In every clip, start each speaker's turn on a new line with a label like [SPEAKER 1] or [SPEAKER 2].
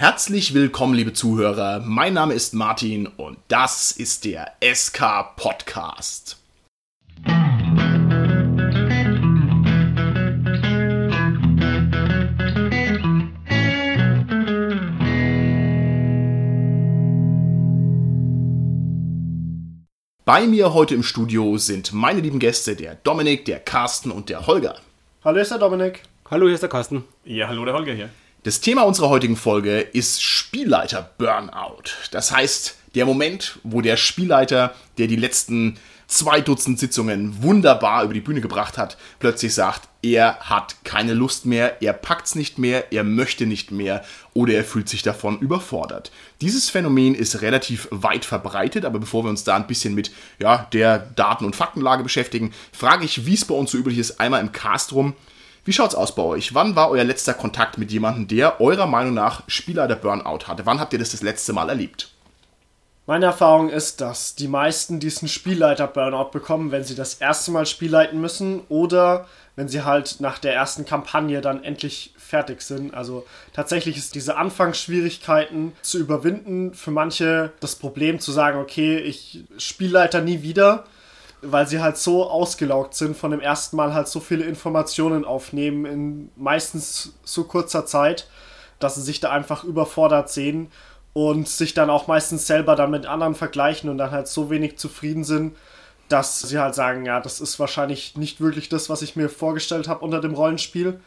[SPEAKER 1] Herzlich willkommen, liebe Zuhörer. Mein Name ist Martin und das ist der SK Podcast. Bei mir heute im Studio sind meine lieben Gäste, der Dominik, der Carsten und der Holger.
[SPEAKER 2] Hallo, hier ist der Dominik.
[SPEAKER 3] Hallo, hier ist der Carsten.
[SPEAKER 4] Ja, hallo, der Holger hier.
[SPEAKER 1] Das Thema unserer heutigen Folge ist Spielleiter-Burnout. Das heißt, der Moment, wo der Spielleiter, der die letzten zwei Dutzend Sitzungen wunderbar über die Bühne gebracht hat, plötzlich sagt, er hat keine Lust mehr, er packt's nicht mehr, er möchte nicht mehr oder er fühlt sich davon überfordert. Dieses Phänomen ist relativ weit verbreitet, aber bevor wir uns da ein bisschen mit ja, der Daten- und Faktenlage beschäftigen, frage ich, wie es bei uns so üblich ist, einmal im Cast rum. Wie schaut's aus bei euch? Wann war euer letzter Kontakt mit jemandem, der eurer Meinung nach Spieler der Burnout hatte? Wann habt ihr das das letzte Mal erlebt?
[SPEAKER 2] Meine Erfahrung ist, dass die meisten diesen Spielleiter-Burnout bekommen, wenn sie das erste Mal spielleiten müssen oder wenn sie halt nach der ersten Kampagne dann endlich fertig sind. Also tatsächlich ist diese Anfangsschwierigkeiten zu überwinden für manche das Problem zu sagen, okay, ich Spielleiter nie wieder, weil sie halt so ausgelaugt sind von dem ersten Mal halt so viele Informationen aufnehmen in meistens so kurzer Zeit, dass sie sich da einfach überfordert sehen und sich dann auch meistens selber dann mit anderen vergleichen und dann halt so wenig zufrieden sind, dass sie halt sagen, ja, das ist wahrscheinlich nicht wirklich das, was ich mir vorgestellt habe unter dem Rollenspiel,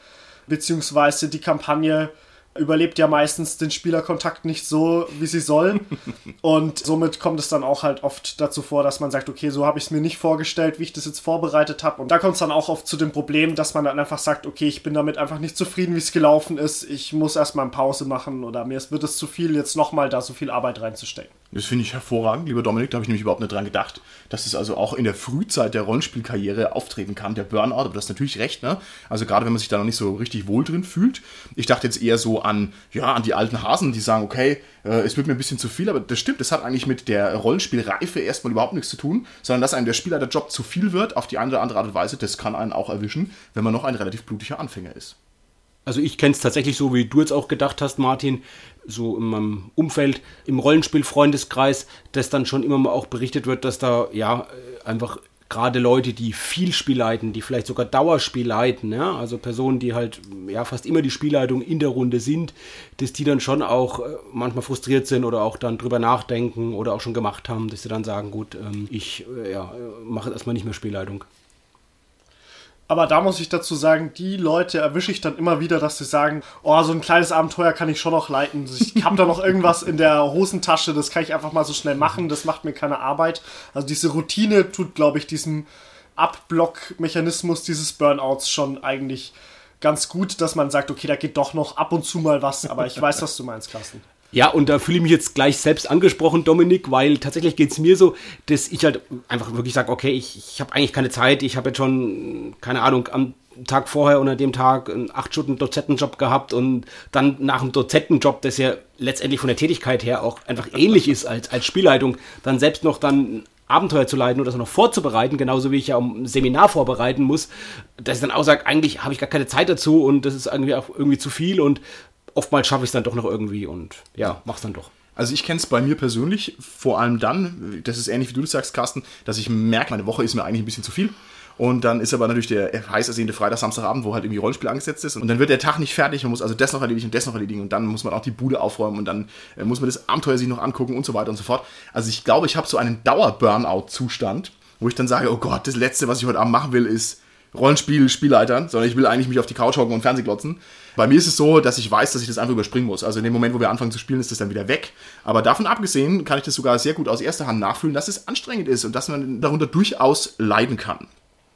[SPEAKER 2] beziehungsweise die Kampagne überlebt ja meistens den Spielerkontakt nicht so, wie sie soll. Und somit kommt es dann auch halt oft dazu vor, dass man sagt, okay, so habe ich es mir nicht vorgestellt, wie ich das jetzt vorbereitet habe. Und da kommt es dann auch oft zu dem Problem, dass man dann einfach sagt, okay, ich bin damit einfach nicht zufrieden, wie es gelaufen ist. Ich muss erstmal eine Pause machen oder mir wird es zu viel, jetzt nochmal da so viel Arbeit reinzustecken.
[SPEAKER 1] Das finde ich hervorragend, lieber Dominik. Da habe ich nämlich überhaupt nicht dran gedacht, dass es also auch in der Frühzeit der Rollenspielkarriere auftreten kann, der Burnout. Aber das ist natürlich recht, ne? Also gerade wenn man sich da noch nicht so richtig wohl drin fühlt. Ich dachte jetzt eher so an, ja, an die alten Hasen, die sagen, okay, äh, es wird mir ein bisschen zu viel, aber das stimmt, das hat eigentlich mit der Rollenspielreife erstmal überhaupt nichts zu tun, sondern dass einem der Spielerjob zu viel wird, auf die eine oder andere Art und Weise, das kann einen auch erwischen, wenn man noch ein relativ blutiger Anfänger ist.
[SPEAKER 3] Also ich kenne es tatsächlich so, wie du jetzt auch gedacht hast, Martin, so in meinem Umfeld, im Rollenspiel-Freundeskreis, dass dann schon immer mal auch berichtet wird, dass da ja einfach gerade Leute, die viel Spiel leiten, die vielleicht sogar Dauerspiel leiten, ja, also Personen, die halt ja fast immer die Spielleitung in der Runde sind, dass die dann schon auch äh, manchmal frustriert sind oder auch dann drüber nachdenken oder auch schon gemacht haben, dass sie dann sagen, gut, ähm, ich äh, ja, mache erstmal nicht mehr Spielleitung.
[SPEAKER 2] Aber da muss ich dazu sagen, die Leute erwische ich dann immer wieder, dass sie sagen, oh, so ein kleines Abenteuer kann ich schon noch leiten. Ich habe da noch irgendwas in der Hosentasche, das kann ich einfach mal so schnell machen, das macht mir keine Arbeit. Also diese Routine tut, glaube ich, diesem Abblock-Mechanismus dieses Burnouts schon eigentlich ganz gut, dass man sagt, okay, da geht doch noch ab und zu mal was, aber ich weiß, was du meinst, Carsten.
[SPEAKER 3] Ja, und da fühle ich mich jetzt gleich selbst angesprochen, Dominik, weil tatsächlich geht es mir so, dass ich halt einfach wirklich sage, okay, ich, ich habe eigentlich keine Zeit, ich habe jetzt schon, keine Ahnung, am Tag vorher oder dem Tag einen acht Stunden Dozentenjob gehabt und dann nach dem Dozentenjob, das ja letztendlich von der Tätigkeit her auch einfach ähnlich ist als, als Spielleitung, dann selbst noch dann Abenteuer zu leiten oder das noch vorzubereiten, genauso wie ich ja ein Seminar vorbereiten muss, dass ich dann auch sage, eigentlich habe ich gar keine Zeit dazu und das ist irgendwie auch irgendwie zu viel und oftmals schaffe ich es dann doch noch irgendwie und ja, mach's dann doch.
[SPEAKER 1] Also ich kenne es bei mir persönlich vor allem dann, das ist ähnlich wie du das sagst, Carsten, dass ich merke, meine Woche ist mir eigentlich ein bisschen zu viel. Und dann ist aber natürlich der heiß ersehnte Freitag, Samstagabend, wo halt irgendwie Rollenspiel angesetzt ist. Und dann wird der Tag nicht fertig. Man muss also das noch erledigen und das noch erledigen. Und dann muss man auch die Bude aufräumen und dann äh, muss man das Abenteuer sich noch angucken und so weiter und so fort. Also ich glaube, ich habe so einen Dauer-Burnout-Zustand, wo ich dann sage, oh Gott, das Letzte, was ich heute Abend machen will, ist Rollenspiel, Spielleitern, sondern ich will eigentlich mich auf die Couch hocken und Fernseh glotzen. Bei mir ist es so, dass ich weiß, dass ich das einfach überspringen muss. Also in dem Moment, wo wir anfangen zu spielen, ist das dann wieder weg. Aber davon abgesehen kann ich das sogar sehr gut aus erster Hand nachfühlen, dass es anstrengend ist und dass man darunter durchaus leiden kann.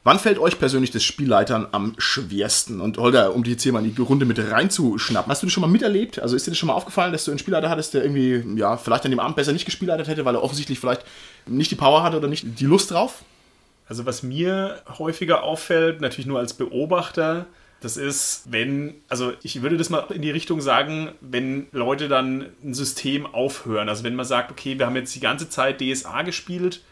[SPEAKER 1] Wann fällt euch persönlich das Spielleitern am schwersten? Und Holger, um die jetzt hier mal in die Runde mit reinzuschnappen, hast du das schon mal miterlebt? Also ist dir das schon mal aufgefallen, dass du einen Spielleiter hattest, der irgendwie, ja, vielleicht an dem Abend besser nicht gespielleitet hätte, weil er offensichtlich vielleicht nicht die Power hatte oder nicht die Lust drauf?
[SPEAKER 4] Also was mir häufiger auffällt, natürlich nur als Beobachter, das ist, wenn, also ich würde das mal in die Richtung sagen, wenn Leute dann ein System aufhören. Also wenn man sagt, okay, wir haben jetzt die ganze Zeit DSA gespielt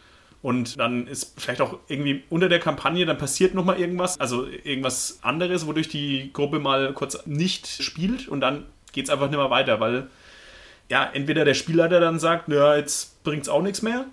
[SPEAKER 4] und dann ist vielleicht auch irgendwie unter der Kampagne, dann passiert nochmal irgendwas, also irgendwas anderes, wodurch die Gruppe mal kurz nicht spielt und dann geht es einfach nicht mehr weiter, weil ja, entweder der Spielleiter dann sagt, naja, jetzt bringt es auch nichts mehr.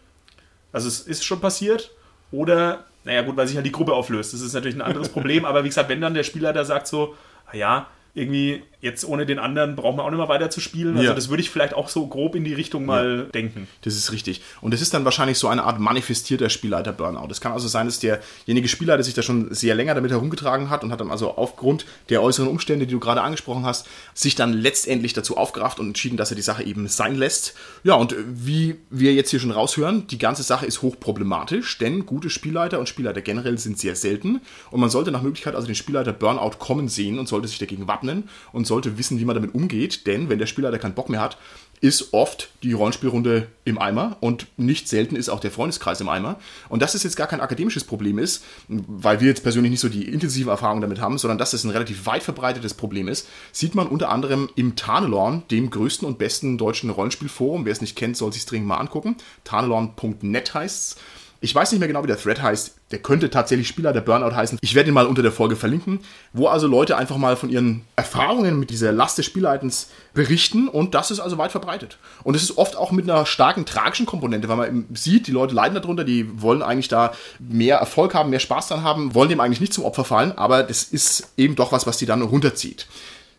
[SPEAKER 4] Also es ist schon passiert. Oder, naja gut, weil sich halt die Gruppe auflöst. Das ist natürlich ein anderes Problem. Aber wie gesagt, wenn dann der Spielleiter sagt so, ja, irgendwie jetzt ohne den anderen brauchen wir auch nicht mehr weiter zu spielen. Also
[SPEAKER 1] Ja.
[SPEAKER 4] das würde ich vielleicht auch so grob in die Richtung mal denken.
[SPEAKER 1] Das ist richtig. Und das ist dann wahrscheinlich so eine Art manifestierter Spielleiter-Burnout. Es kann also sein, dass derjenige Spielleiter sich da schon sehr länger damit herumgetragen hat und hat dann also aufgrund der äußeren Umstände, die du gerade angesprochen hast, sich dann letztendlich dazu aufgerafft und entschieden, dass er die Sache eben sein lässt. Ja, und wie wir jetzt hier schon raushören, die ganze Sache ist hochproblematisch, denn gute Spielleiter und Spielleiter generell sind sehr selten. Und man sollte nach Möglichkeit also den Spielleiter Burnout kommen sehen und sollte sich dagegen wappnen und sollte wissen, wie man damit umgeht. Denn wenn der Spielleiter keinen Bock mehr hat, ist oft die Rollenspielrunde im Eimer und nicht selten ist auch der Freundeskreis im Eimer. Und dass es jetzt gar kein akademisches Problem ist, weil wir jetzt persönlich nicht so die intensive Erfahrung damit haben, sondern dass es ein relativ weit verbreitetes Problem ist, sieht man unter anderem im Tarnelorn, dem größten und besten deutschen Rollenspielforum. Wer es nicht kennt, soll sich dringend mal angucken. Tarnelorn.net heißt's. Ich weiß nicht mehr genau, wie der Thread heißt. Der könnte tatsächlich Spieler der Burnout heißen. Ich werde ihn mal unter der Folge verlinken, wo also Leute einfach mal von ihren Erfahrungen mit dieser Last des Spielleitens berichten und das ist also weit verbreitet. Und es ist oft auch mit einer starken tragischen Komponente, weil man sieht, die Leute leiden darunter, die wollen eigentlich da mehr Erfolg haben, mehr Spaß dran haben, wollen dem eigentlich nicht zum Opfer fallen, aber das ist eben doch was, was die dann runterzieht.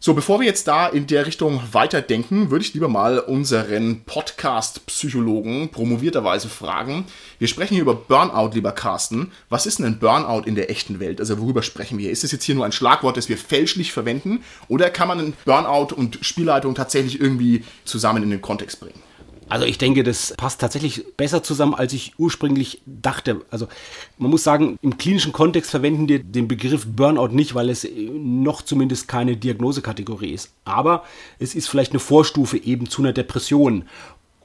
[SPEAKER 1] So, bevor wir jetzt da in der Richtung weiterdenken, würde ich lieber mal unseren Podcast-Psychologen promovierterweise fragen. Wir sprechen hier über Burnout, lieber Carsten. Was ist denn ein Burnout in der echten Welt? Also worüber sprechen wir? Ist das jetzt hier nur ein Schlagwort, das wir fälschlich verwenden? Oder kann man Burnout und Spielleitung tatsächlich irgendwie zusammen in den Kontext bringen?
[SPEAKER 3] Also ich denke, das passt tatsächlich besser zusammen, als ich ursprünglich dachte. Also man muss sagen, im klinischen Kontext verwenden wir den Begriff Burnout nicht, weil es noch zumindest keine Diagnosekategorie ist. Aber es ist vielleicht eine Vorstufe eben zu einer Depression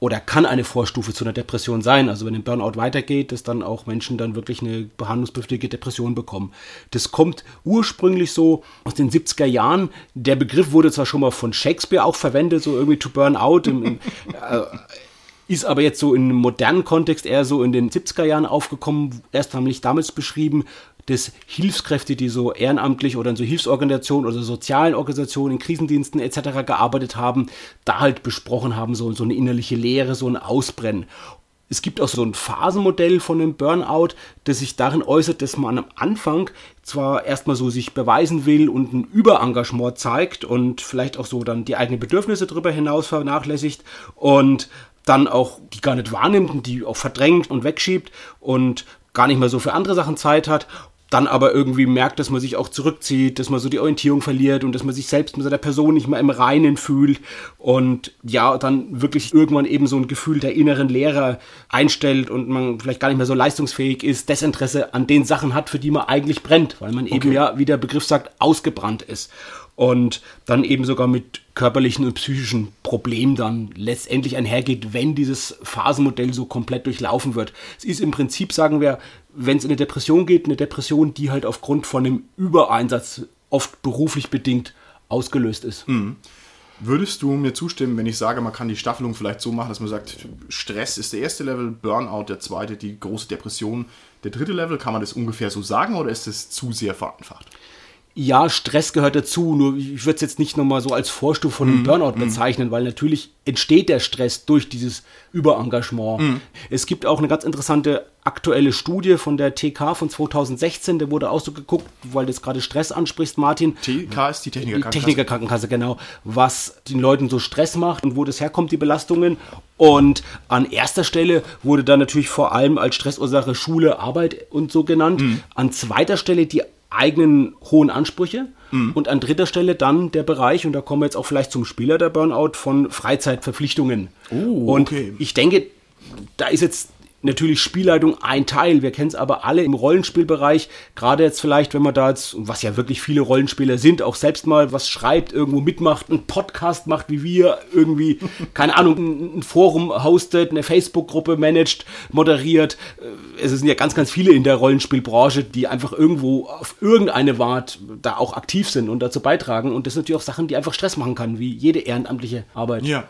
[SPEAKER 3] oder kann eine Vorstufe zu einer Depression sein. Also wenn ein Burnout weitergeht, dass dann auch Menschen dann wirklich eine behandlungsbedürftige Depression bekommen. Das kommt ursprünglich so aus den 70er Jahren. Der Begriff wurde zwar schon mal von Shakespeare auch verwendet, so irgendwie to burn out. Im, im, äh, ist aber jetzt so in einem modernen Kontext eher so in den 70er Jahren aufgekommen, erst nämlich damals beschrieben, dass Hilfskräfte, die so ehrenamtlich oder in so Hilfsorganisationen oder sozialen Organisationen, in Krisendiensten etc. gearbeitet haben, da halt besprochen haben, so, so eine innerliche Leere, so ein Ausbrennen. Es gibt auch so ein Phasenmodell von einem Burnout, das sich darin äußert, dass man am Anfang zwar erstmal so sich beweisen will und ein Überengagement zeigt und vielleicht auch so dann die eigenen Bedürfnisse darüber hinaus vernachlässigt und dann auch die gar nicht wahrnimmt und die auch verdrängt und wegschiebt und gar nicht mehr so für andere Sachen Zeit hat dann aber irgendwie merkt, dass man sich auch zurückzieht, dass man so die Orientierung verliert und dass man sich selbst mit seiner Person nicht mehr im Reinen fühlt. Und ja, dann wirklich irgendwann eben so ein Gefühl der inneren Leere einstellt und man vielleicht gar nicht mehr so leistungsfähig ist, Desinteresse an den Sachen hat, für die man eigentlich brennt, weil man eben ja, wie der Begriff sagt, ausgebrannt ist und dann eben sogar mit körperlichen und psychischen Problemen dann letztendlich einhergeht, wenn dieses Phasenmodell so komplett durchlaufen wird. Es ist im Prinzip, sagen wir, wenn es in eine Depression geht, eine Depression, die halt aufgrund von einem Übereinsatz oft beruflich bedingt ausgelöst ist.
[SPEAKER 1] Würdest du mir zustimmen, wenn ich sage, man kann die Staffelung vielleicht so machen, dass man sagt, Stress ist der erste Level, Burnout der zweite, die große Depression der dritte Level? Kann man das ungefähr so sagen oder ist das zu sehr vereinfacht?
[SPEAKER 3] Ja, Stress gehört dazu, nur ich würde es jetzt nicht nochmal so als Vorstufe von einem Burnout bezeichnen, weil natürlich entsteht der Stress durch dieses Überengagement. Es gibt auch eine ganz interessante aktuelle Studie von der TK von 2016, da wurde auch so geguckt, weil du jetzt gerade Stress ansprichst, Martin.
[SPEAKER 1] TK ist die
[SPEAKER 3] Die
[SPEAKER 1] Technikerkrankenkasse.
[SPEAKER 3] Technikerkrankenkasse, genau, was den Leuten so Stress macht und wo das herkommt, die Belastungen. Und an erster Stelle wurde dann natürlich vor allem als Stressursache Schule, Arbeit und so genannt. An zweiter Stelle die eigenen hohen Ansprüche und an dritter Stelle dann der Bereich, und da kommen wir jetzt auch vielleicht zum Spieler der Burnout, von Freizeitverpflichtungen.
[SPEAKER 1] Oh,
[SPEAKER 3] und
[SPEAKER 1] okay.
[SPEAKER 3] ich denke, da ist jetzt natürlich Spielleitung ein Teil. Wir kennen es aber alle im Rollenspielbereich. Gerade jetzt vielleicht, wenn man da jetzt, was ja wirklich viele Rollenspieler sind, auch selbst mal was schreibt, irgendwo mitmacht, einen Podcast macht, wie wir, irgendwie, keine Ahnung, ein Forum hostet, eine Facebook-Gruppe managt, moderiert. Äh, Es sind ja ganz, ganz viele in der Rollenspielbranche, die einfach irgendwo auf irgendeine Art da auch aktiv sind und dazu beitragen. Und das sind natürlich auch Sachen, die einfach Stress machen kann, wie jede ehrenamtliche Arbeit.
[SPEAKER 1] Ja.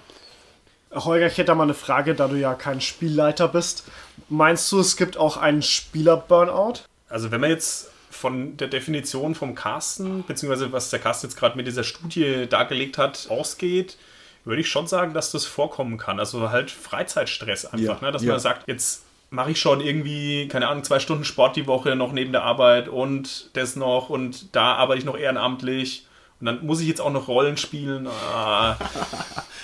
[SPEAKER 2] Holger, ich hätte da mal eine Frage, da du ja kein Spielleiter bist. Meinst du, es gibt auch einen Spieler-Burnout?
[SPEAKER 4] Also wenn man jetzt von der Definition vom Carsten, beziehungsweise was der Carsten jetzt gerade mit dieser Studie dargelegt hat, ausgeht, würde ich schon sagen, dass das vorkommen kann. Also halt Freizeitstress einfach,
[SPEAKER 1] Ja,
[SPEAKER 4] ne? dass
[SPEAKER 1] ja.
[SPEAKER 4] man sagt, jetzt mache ich schon irgendwie, keine Ahnung, zwei Stunden Sport die Woche noch neben der Arbeit und das noch und da arbeite ich noch ehrenamtlich und dann muss ich jetzt auch noch Rollen spielen. Ah.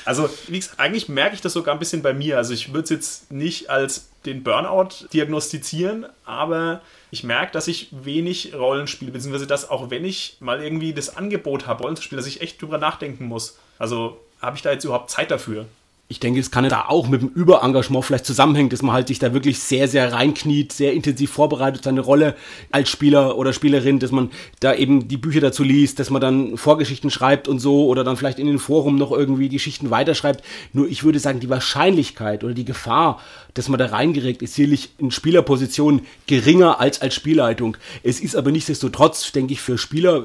[SPEAKER 4] Also, gesagt, eigentlich merke ich das sogar ein bisschen bei mir. Also, ich würde es jetzt nicht als den Burnout diagnostizieren, aber ich merke, dass ich wenig Rollen spiele, beziehungsweise dass auch wenn ich mal irgendwie das Angebot habe, Rollen zu spielen, dass ich echt drüber nachdenken muss. Also, habe ich da jetzt überhaupt Zeit dafür?
[SPEAKER 3] Ich denke, es kann da auch mit dem Überengagement vielleicht zusammenhängen, dass man halt sich da wirklich sehr, sehr reinkniet, sehr intensiv vorbereitet, seine Rolle als Spieler oder Spielerin, dass man da eben die Bücher dazu liest, dass man dann Vorgeschichten schreibt und so oder dann vielleicht in den Forum noch irgendwie die Geschichten weiterschreibt. Nur ich würde sagen, die Wahrscheinlichkeit oder die Gefahr, dass man da reingeregt, ist sicherlich in Spielerpositionen geringer als als Spielleitung. Es ist aber nichtsdestotrotz, denke ich, für Spieler,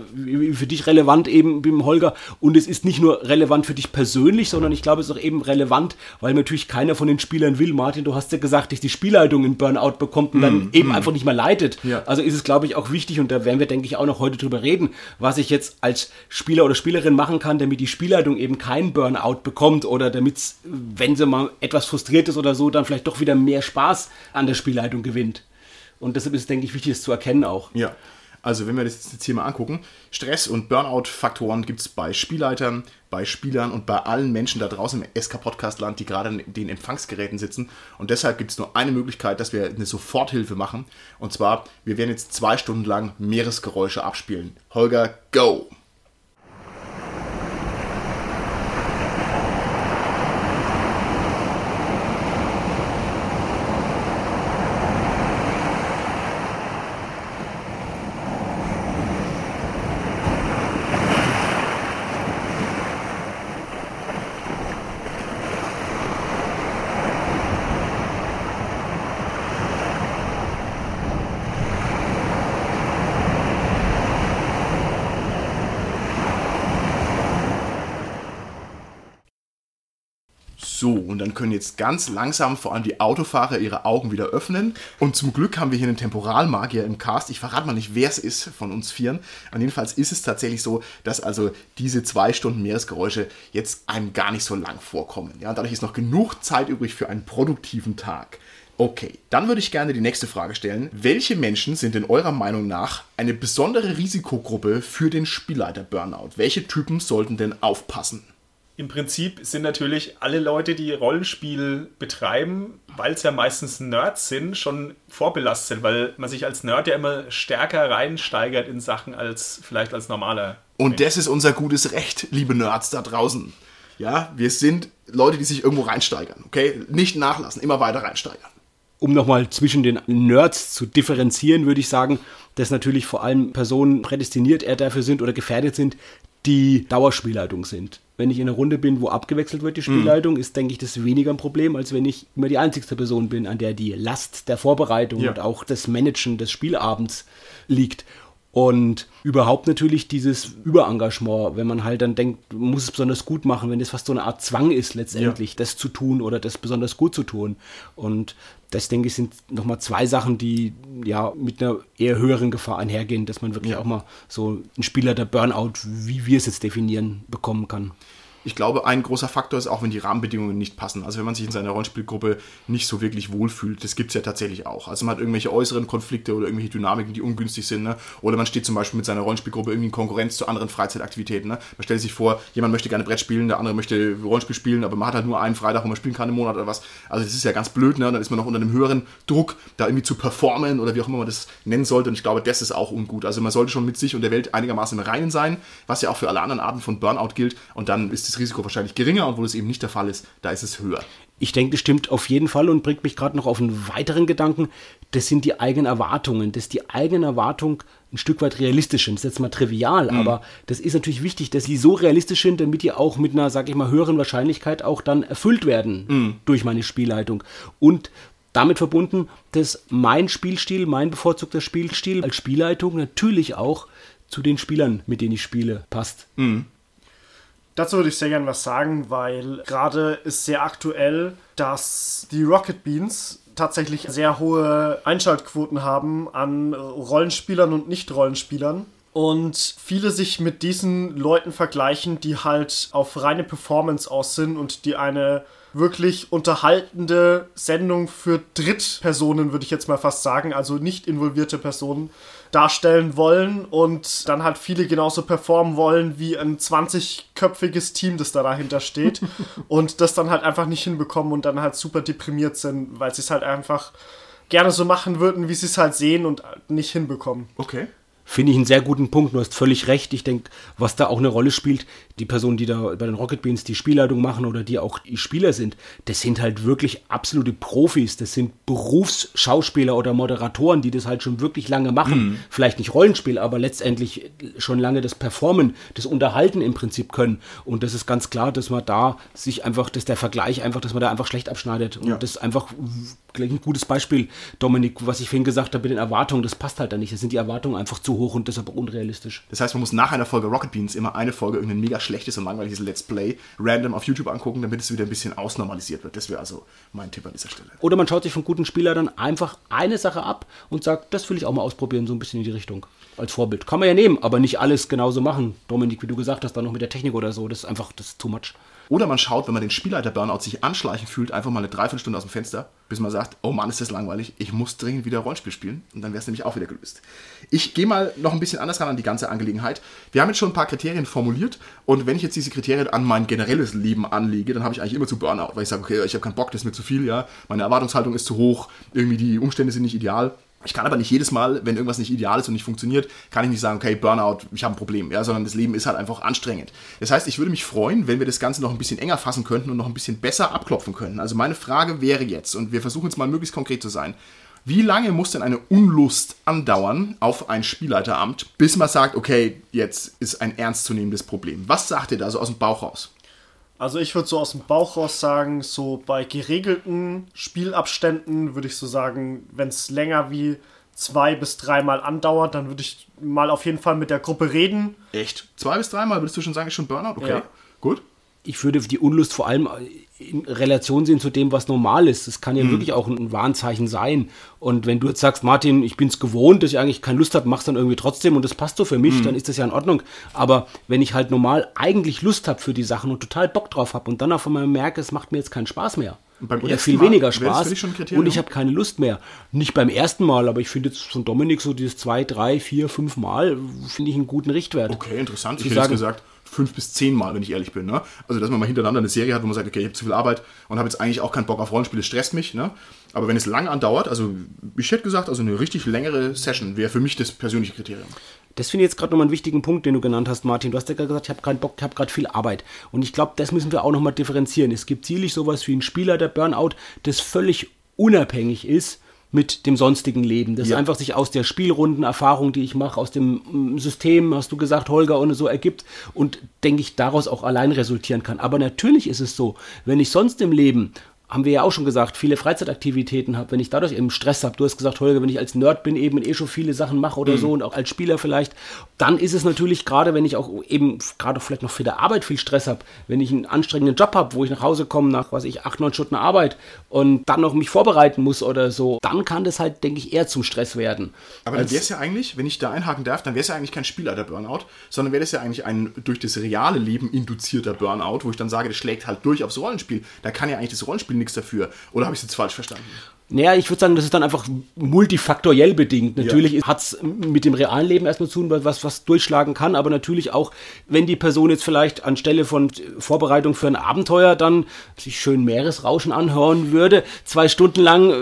[SPEAKER 3] für dich relevant eben, Holger. Und es ist nicht nur relevant für dich persönlich, sondern ich glaube, es ist auch eben relevant, weil natürlich keiner von den Spielern will. Martin, du hast ja gesagt, dass die Spielleitung einen Burnout bekommt und dann eben einfach nicht mehr leitet.
[SPEAKER 1] Ja.
[SPEAKER 3] Also ist es, glaube ich, auch wichtig, und da werden wir, denke ich, auch noch heute drüber reden, was ich jetzt als Spieler oder Spielerin machen kann, damit die Spielleitung eben keinen Burnout bekommt oder damit, wenn sie mal etwas frustriert ist oder so, dann vielleicht doch wieder mehr Spaß an der Spielleitung gewinnt. Und deshalb ist es, denke ich, wichtig, das zu erkennen auch.
[SPEAKER 1] Ja, also wenn wir das jetzt hier mal angucken, Stress- und Burnout-Faktoren gibt es bei Spielleitern, bei Spielern und bei allen Menschen da draußen im SK-Podcast-Land, die gerade in den Empfangsgeräten sitzen. Und deshalb gibt es nur eine Möglichkeit, dass wir eine Soforthilfe machen. Und zwar, wir werden jetzt zwei Stunden lang Meeresgeräusche abspielen. Holger, go! So, und dann können jetzt ganz langsam vor allem die Autofahrer ihre Augen wieder öffnen. Und zum Glück haben wir hier einen Temporalmagier im Cast. Ich verrate mal nicht, wer es ist von uns Vieren. Und jedenfalls ist es tatsächlich so, dass also diese zwei Stunden Meeresgeräusche jetzt einem gar nicht so lang vorkommen. Ja, dadurch ist noch genug Zeit übrig für einen produktiven Tag. Okay, dann würde ich gerne die nächste Frage stellen. Welche Menschen sind in eurer Meinung nach eine besondere Risikogruppe für den Spielleiter-Burnout? Welche Typen sollten denn aufpassen?
[SPEAKER 4] Im Prinzip sind natürlich alle Leute, die Rollenspiel betreiben, weil es ja meistens Nerds sind, schon vorbelastet, weil man sich als Nerd ja immer stärker reinsteigert in Sachen als vielleicht als normaler.
[SPEAKER 1] Und das ist unser gutes Recht, liebe Nerds da draußen. Ja, wir sind Leute, die sich irgendwo reinsteigern, okay? Nicht nachlassen, immer weiter reinsteigern.
[SPEAKER 3] um nochmal zwischen den Nerds zu differenzieren, würde ich sagen, dass natürlich vor allem Personen prädestiniert eher dafür sind oder gefährdet sind, die Dauerspielleitung sind. Wenn ich in einer Runde bin, wo abgewechselt wird, die Spielleitung, ist, denke ich, das weniger ein Problem, als wenn ich immer die einzigste Person bin, an der die Last der Vorbereitung
[SPEAKER 1] Ja.
[SPEAKER 3] und auch das Managen des Spielabends liegt. Und überhaupt natürlich dieses Überengagement, wenn man halt dann denkt, man muss es besonders gut machen, wenn das fast so eine Art Zwang ist letztendlich, das zu tun oder das besonders gut zu tun. Und das, denke ich, sind nochmal zwei Sachen, die ja mit einer eher höheren Gefahr einhergehen, dass man wirklich
[SPEAKER 1] Ja.
[SPEAKER 3] auch mal so einen Spieler der Burnout, wie wir es jetzt definieren, bekommen kann.
[SPEAKER 1] Ich glaube, ein großer Faktor ist auch, wenn die Rahmenbedingungen nicht passen. Also wenn man sich in seiner Rollenspielgruppe nicht so wirklich wohlfühlt, das gibt es ja tatsächlich auch. Also man hat irgendwelche äußeren Konflikte oder irgendwelche Dynamiken, die ungünstig sind. Ne? Oder man steht zum Beispiel mit seiner Rollenspielgruppe irgendwie in Konkurrenz zu anderen Freizeitaktivitäten. Ne? Man stellt sich vor, jemand möchte gerne Brett spielen, der andere möchte Rollenspiel spielen, aber man hat halt nur einen Freitag, wo man spielen kann im Monat oder was. Also das ist ja ganz blöd. Ne? Und dann ist man noch unter einem höheren Druck, da irgendwie zu performen oder wie auch immer man das nennen sollte. Und ich glaube, das ist auch ungut. Also man sollte schon mit sich und der Welt einigermaßen im Reinen sein, was ja auch für alle anderen Arten von Burnout gilt. Und dann ist das Risiko wahrscheinlich geringer und wo das eben nicht der Fall ist, da ist es höher.
[SPEAKER 3] Ich denke, das stimmt auf jeden Fall und bringt mich gerade noch auf einen weiteren Gedanken. Das sind die eigenen Erwartungen. Dass die eigene Erwartung ein Stück weit realistisch sind. Das ist jetzt mal trivial, aber das ist natürlich wichtig, dass die so realistisch sind, damit die auch mit einer, sag ich mal, höheren Wahrscheinlichkeit auch dann erfüllt werden durch meine Spielleitung. Und damit verbunden, dass mein Spielstil, mein bevorzugter Spielstil als Spielleitung natürlich auch zu den Spielern, mit denen ich spiele, passt.
[SPEAKER 2] Dazu würde ich sehr gerne was sagen, weil gerade ist sehr aktuell, dass die Rocket Beans tatsächlich sehr hohe Einschaltquoten haben an Rollenspielern und Nicht-Rollenspielern. und viele sich mit diesen Leuten vergleichen, die halt auf reine Performance aus sind und die eine wirklich unterhaltende Sendung für Drittpersonen, würde ich jetzt mal fast sagen, also nicht involvierte Personen, darstellen wollen und dann halt viele genauso performen wollen wie ein 20-köpfiges Team, das da dahinter steht und das dann halt einfach nicht hinbekommen und dann halt super deprimiert sind, weil sie es halt einfach gerne so machen würden, wie sie es halt sehen und nicht hinbekommen.
[SPEAKER 1] Okay.
[SPEAKER 3] Finde ich einen sehr guten Punkt. Du hast völlig recht. Ich denke, was da auch eine Rolle spielt, die Personen, die da bei den Rocket Beans die Spielleitung machen oder die auch die Spieler sind, das sind halt wirklich absolute Profis. Das sind Berufsschauspieler oder Moderatoren, die das halt schon wirklich lange machen. Mhm. Vielleicht nicht Rollenspiel, aber letztendlich schon lange das Performen, das Unterhalten im Prinzip können. Und das ist ganz klar, dass man da sich einfach, dass der Vergleich einfach, dass man da einfach schlecht abschneidet. Und ja. das ist einfach gleich ein gutes Beispiel, Dominik, was ich vorhin gesagt habe mit den Erwartungen, das passt halt da nicht. Das sind die Erwartungen einfach zu hoch und deshalb unrealistisch.
[SPEAKER 1] Das heißt, man muss nach einer Folge Rocket Beans immer eine Folge irgendein mega schlechtes und langweiliges Let's Play random auf YouTube angucken, damit es wieder ein bisschen ausnormalisiert wird. Das wäre also mein Tipp an dieser Stelle.
[SPEAKER 3] Oder man schaut sich von guten Spielern dann einfach eine Sache ab und sagt, das will ich auch mal ausprobieren, so ein bisschen in die Richtung. Als Vorbild. Kann man ja nehmen, aber nicht alles genauso machen. Dominik, wie du gesagt hast, dann noch mit der Technik oder so, das ist einfach, das ist too much.
[SPEAKER 1] Oder man schaut, wenn man den Spielleiter Burnout sich anschleichen fühlt, einfach mal eine Dreiviertelstunde aus dem Fenster, bis man sagt, oh Mann, ist das langweilig, ich muss dringend wieder Rollenspiel spielen. Und dann wäre es nämlich auch wieder gelöst. Ich gehe mal noch ein bisschen anders ran an die ganze Angelegenheit. Wir haben jetzt schon ein paar Kriterien formuliert und wenn ich jetzt diese Kriterien an mein generelles Leben anlege, dann habe ich eigentlich immer zu Burnout, weil ich sage, okay, ich habe keinen Bock, das ist mir zu viel, ja, meine Erwartungshaltung ist zu hoch, irgendwie die Umstände sind nicht ideal. Ich kann aber nicht jedes Mal, wenn irgendwas nicht ideal ist und nicht funktioniert, kann ich nicht sagen, okay, Burnout, ich habe ein Problem, ja, sondern das Leben ist halt einfach anstrengend. Das heißt, ich würde mich freuen, wenn wir das Ganze noch ein bisschen enger fassen könnten und noch ein bisschen besser abklopfen könnten. Also meine Frage wäre jetzt, und wir versuchen jetzt mal möglichst konkret zu sein, wie lange muss denn eine Unlust andauern auf ein Spielleiteramt, bis man sagt, okay, jetzt ist ein ernstzunehmendes Problem? Was sagt ihr da so aus dem Bauch raus?
[SPEAKER 2] Also ich würde so aus dem Bauch raus sagen, so bei geregelten Spielabständen würde ich so sagen, wenn es länger wie zwei bis dreimal andauert, dann würde ich mal auf jeden Fall mit der Gruppe reden.
[SPEAKER 1] Echt? Zwei bis dreimal würdest du schon sagen, ist schon Burnout? Okay, ja. gut.
[SPEAKER 3] Ich würde die Unlust vor allem in Relation sehen zu dem, was normal ist. Das kann ja mhm. wirklich auch ein Warnzeichen sein. Und wenn du jetzt sagst, Martin, ich bin es gewohnt, dass ich eigentlich keine Lust habe, mach's dann irgendwie trotzdem und das passt so für mich, mhm. dann ist das ja in Ordnung. Aber wenn ich halt normal eigentlich Lust habe für die Sachen und total Bock drauf habe und dann auf einmal merke, es macht mir jetzt keinen Spaß mehr. Oder viel Mal weniger Spaß und ich habe keine Lust mehr. Nicht beim ersten Mal, aber ich finde jetzt von Dominik so dieses zwei, drei, vier, fünf Mal, finde ich einen guten Richtwert.
[SPEAKER 1] Okay, interessant. Ich, ich hätte sagen, gesagt, fünf bis zehn Mal, wenn ich ehrlich bin. Ne? Also, dass man mal hintereinander eine Serie hat, wo man sagt, okay, ich habe zu viel Arbeit und habe jetzt eigentlich auch keinen Bock auf Rollenspiele, stresst mich. Ne? Aber wenn es lang andauert, also ich hätte gesagt, also eine richtig längere Session wäre für mich das persönliche Kriterium.
[SPEAKER 3] Das finde ich jetzt gerade nochmal einen wichtigen Punkt, den du genannt hast, Martin. Du hast ja gesagt, ich habe keinen Bock, ich habe gerade viel Arbeit. Und ich glaube, das müssen wir auch nochmal differenzieren. Es gibt ziemlich sowas wie einen Spieler, der Burnout, das völlig unabhängig ist mit dem sonstigen Leben. Das ja. einfach sich aus der Spielrundenerfahrung, die ich mache, aus dem mm, System, hast du gesagt, Holger, und so ergibt und denke ich daraus auch allein resultieren kann. Aber natürlich ist es so, wenn ich sonst im Leben haben wir ja auch schon gesagt, viele Freizeitaktivitäten habe, wenn ich dadurch eben Stress habe. Du hast gesagt, Holger, wenn ich als Nerd bin, eben eh schon viele Sachen mache oder mhm. so und auch als Spieler vielleicht, dann ist es natürlich gerade, wenn ich auch eben gerade vielleicht noch für der Arbeit viel Stress habe, wenn ich einen anstrengenden Job habe, wo ich nach Hause komme nach, was ich, acht, neun Stunden Arbeit und dann noch mich vorbereiten muss oder so, dann kann das halt, denke ich, eher zum Stress werden.
[SPEAKER 1] Aber dann wäre es ja eigentlich, wenn ich da einhaken darf, dann wäre es ja eigentlich kein Spielleiter-Burnout, sondern wäre das ja eigentlich ein durch das reale Leben induzierter Burnout, wo ich dann sage, das schlägt halt durch aufs Rollenspiel. Da kann ja eigentlich das Rollenspiel nichts dafür. Oder habe ich es jetzt falsch verstanden?
[SPEAKER 3] Naja, ich würde sagen, das ist dann einfach multifaktoriell bedingt. Natürlich ja. hat es mit dem realen Leben erstmal zu tun, was, was durchschlagen kann, aber natürlich auch, wenn die Person jetzt vielleicht anstelle von Vorbereitung für ein Abenteuer dann sich schön Meeresrauschen anhören würde, zwei Stunden lang äh,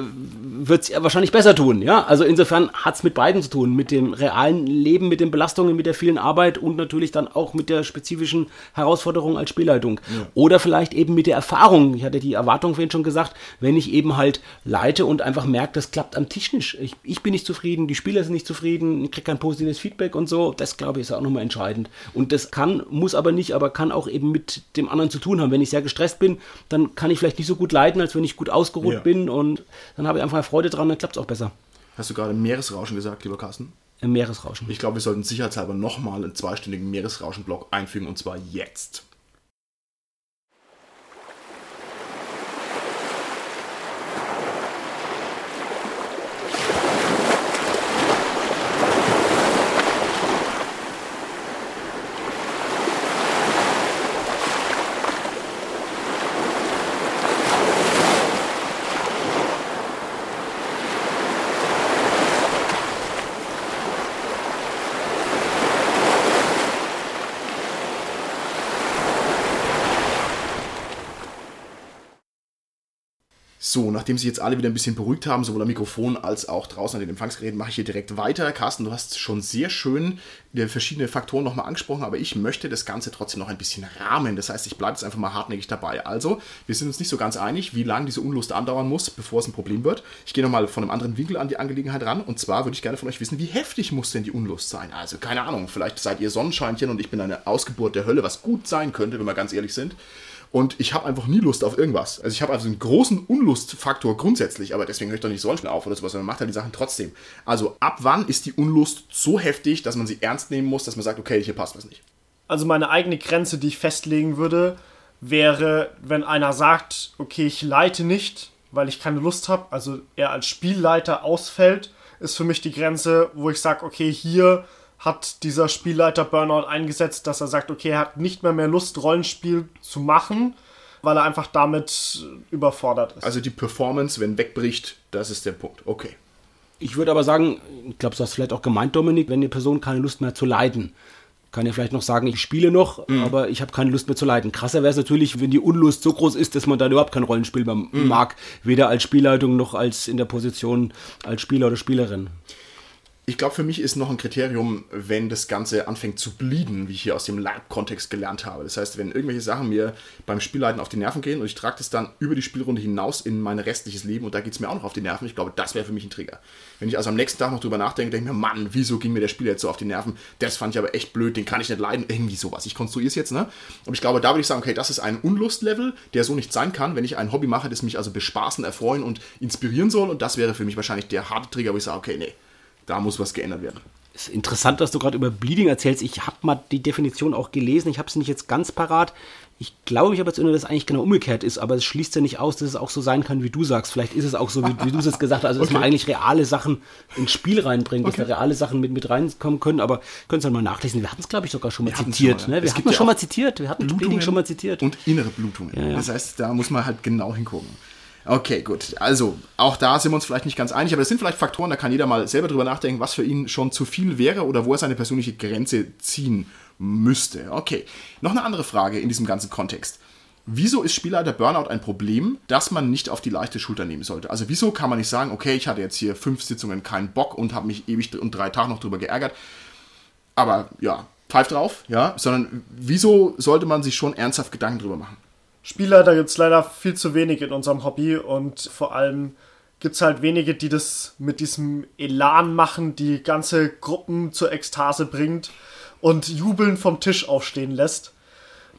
[SPEAKER 3] wird es wahrscheinlich besser tun. Ja, also insofern hat es mit beiden zu tun, mit dem realen Leben, mit den Belastungen, mit der vielen Arbeit und natürlich dann auch mit der spezifischen Herausforderung als Spielleitung. Ja. Oder vielleicht eben mit der Erfahrung. Ich hatte die Erwartung vorhin schon gesagt, wenn ich eben halt leite, Seite und einfach merkt, das klappt am Tisch nicht. Ich, ich bin nicht zufrieden, die Spieler sind nicht zufrieden, ich kriege kein positives Feedback und so. Das, glaube ich, ist auch nochmal entscheidend. Und das kann, muss aber nicht, aber kann auch eben mit dem anderen zu tun haben. Wenn ich sehr gestresst bin, dann kann ich vielleicht nicht so gut leiten, als wenn ich gut ausgeruht ja. bin und dann habe ich einfach Freude dran, dann klappt es auch besser.
[SPEAKER 1] Hast du gerade Meeresrauschen gesagt, lieber Carsten?
[SPEAKER 3] Meeresrauschen.
[SPEAKER 1] Ich glaube, wir sollten sicherheitshalber nochmal einen zweistündigen Meeresrauschen-Block einfügen und zwar jetzt. So, nachdem sich jetzt alle wieder ein bisschen beruhigt haben, sowohl am Mikrofon als auch draußen an den Empfangsgeräten, mache ich hier direkt weiter. Carsten, du hast schon sehr schön verschiedene Faktoren nochmal angesprochen, aber ich möchte das Ganze trotzdem noch ein bisschen rahmen. Das heißt, ich bleibe jetzt einfach mal hartnäckig dabei. Also, wir sind uns nicht so ganz einig, wie lange diese Unlust andauern muss, bevor es ein Problem wird. Ich gehe nochmal von einem anderen Winkel an die Angelegenheit ran. Und zwar würde ich gerne von euch wissen, wie heftig muss denn die Unlust sein? Also, keine Ahnung, vielleicht seid ihr Sonnenscheinchen und ich bin eine Ausgeburt der Hölle, was gut sein könnte, wenn wir ganz ehrlich sind. Und ich habe einfach nie Lust auf irgendwas. Also ich habe also einen großen Unlustfaktor grundsätzlich, aber deswegen höre ich doch nicht so schnell auf oder sowas, sondern macht halt die Sachen trotzdem. Also ab wann ist die Unlust so heftig, dass man sie ernst nehmen muss, dass man sagt, okay, hier passt was nicht?
[SPEAKER 2] Also meine eigene Grenze, die ich festlegen würde, wäre, wenn einer sagt, okay, ich leite nicht, weil ich keine Lust habe, also er als Spielleiter ausfällt, ist für mich die Grenze, wo ich sage, okay, hier hat dieser Spielleiter Burnout eingesetzt, dass er sagt, okay, er hat nicht mehr mehr Lust, Rollenspiel zu machen, weil er einfach damit überfordert ist.
[SPEAKER 1] Also die Performance, wenn wegbricht, das ist der Punkt. Okay.
[SPEAKER 3] Ich würde aber sagen, ich glaube, du hast vielleicht auch gemeint, Dominik, wenn die Person keine Lust mehr zu leiden, kann ja vielleicht noch sagen, ich spiele noch, mhm. aber ich habe keine Lust mehr zu leiden. Krasser wäre es natürlich, wenn die Unlust so groß ist, dass man dann überhaupt kein Rollenspiel mehr mhm. mag, weder als Spielleitung noch als in der Position als Spieler oder Spielerin.
[SPEAKER 1] Ich glaube, für mich ist noch ein Kriterium, wenn das Ganze anfängt zu blieben, wie ich hier aus dem Lab-Kontext gelernt habe. Das heißt, wenn irgendwelche Sachen mir beim Spielleiten auf die Nerven gehen und ich trage das dann über die Spielrunde hinaus in mein restliches Leben und da geht es mir auch noch auf die Nerven, ich glaube, das wäre für mich ein Trigger. Wenn ich also am nächsten Tag noch drüber nachdenke, denke ich mir, Mann, wieso ging mir der Spieler jetzt so auf die Nerven? Das fand ich aber echt blöd, den kann ich nicht leiden. Irgendwie sowas. Ich konstruiere es jetzt, ne? Aber ich glaube, da würde ich sagen, okay, das ist ein Unlustlevel, der so nicht sein kann, wenn ich ein Hobby mache, das mich also bespaßen, erfreuen und inspirieren soll. Und das wäre für mich wahrscheinlich der harte Trigger, wo ich sage, okay, nee, da muss was geändert werden.
[SPEAKER 3] Es ist interessant, dass du gerade über Bleeding erzählst. Ich habe mal die Definition auch gelesen. Ich habe es nicht jetzt ganz parat. Ich glaube, ich habe jetzt dass es eigentlich genau umgekehrt ist, aber es schließt ja nicht aus, dass es auch so sein kann, wie du sagst. Vielleicht ist es auch so, wie, wie du es jetzt gesagt hast, also dass okay. man eigentlich reale Sachen ins Spiel reinbringt, okay. dass da reale Sachen mit, mit reinkommen können, aber könnt ihr mal nachlesen. Wir hatten es, glaube ich, sogar schon mal wir zitiert. Schon mal, ja. ne? Wir hatten es schon mal zitiert. Wir hatten Bleeding schon mal zitiert.
[SPEAKER 1] Und innere Blutungen. Ja, ja. Das heißt, da muss man halt genau hingucken. Okay, gut. Also, auch da sind wir uns vielleicht nicht ganz einig, aber das sind vielleicht Faktoren, da kann jeder mal selber drüber nachdenken, was für ihn schon zu viel wäre oder wo er seine persönliche Grenze ziehen müsste. Okay. Noch eine andere Frage in diesem ganzen Kontext. Wieso ist Spielleiter Burnout ein Problem, das man nicht auf die leichte Schulter nehmen sollte? Also wieso kann man nicht sagen, okay, ich hatte jetzt hier fünf Sitzungen keinen Bock und habe mich ewig und drei Tage noch drüber geärgert, aber ja, pfeift drauf, ja, sondern wieso sollte man sich schon ernsthaft Gedanken drüber machen?
[SPEAKER 2] Spielleiter gibt es leider viel zu wenig in unserem Hobby und vor allem gibt es halt wenige, die das mit diesem Elan machen, die ganze Gruppen zur Ekstase bringt und jubeln vom Tisch aufstehen lässt.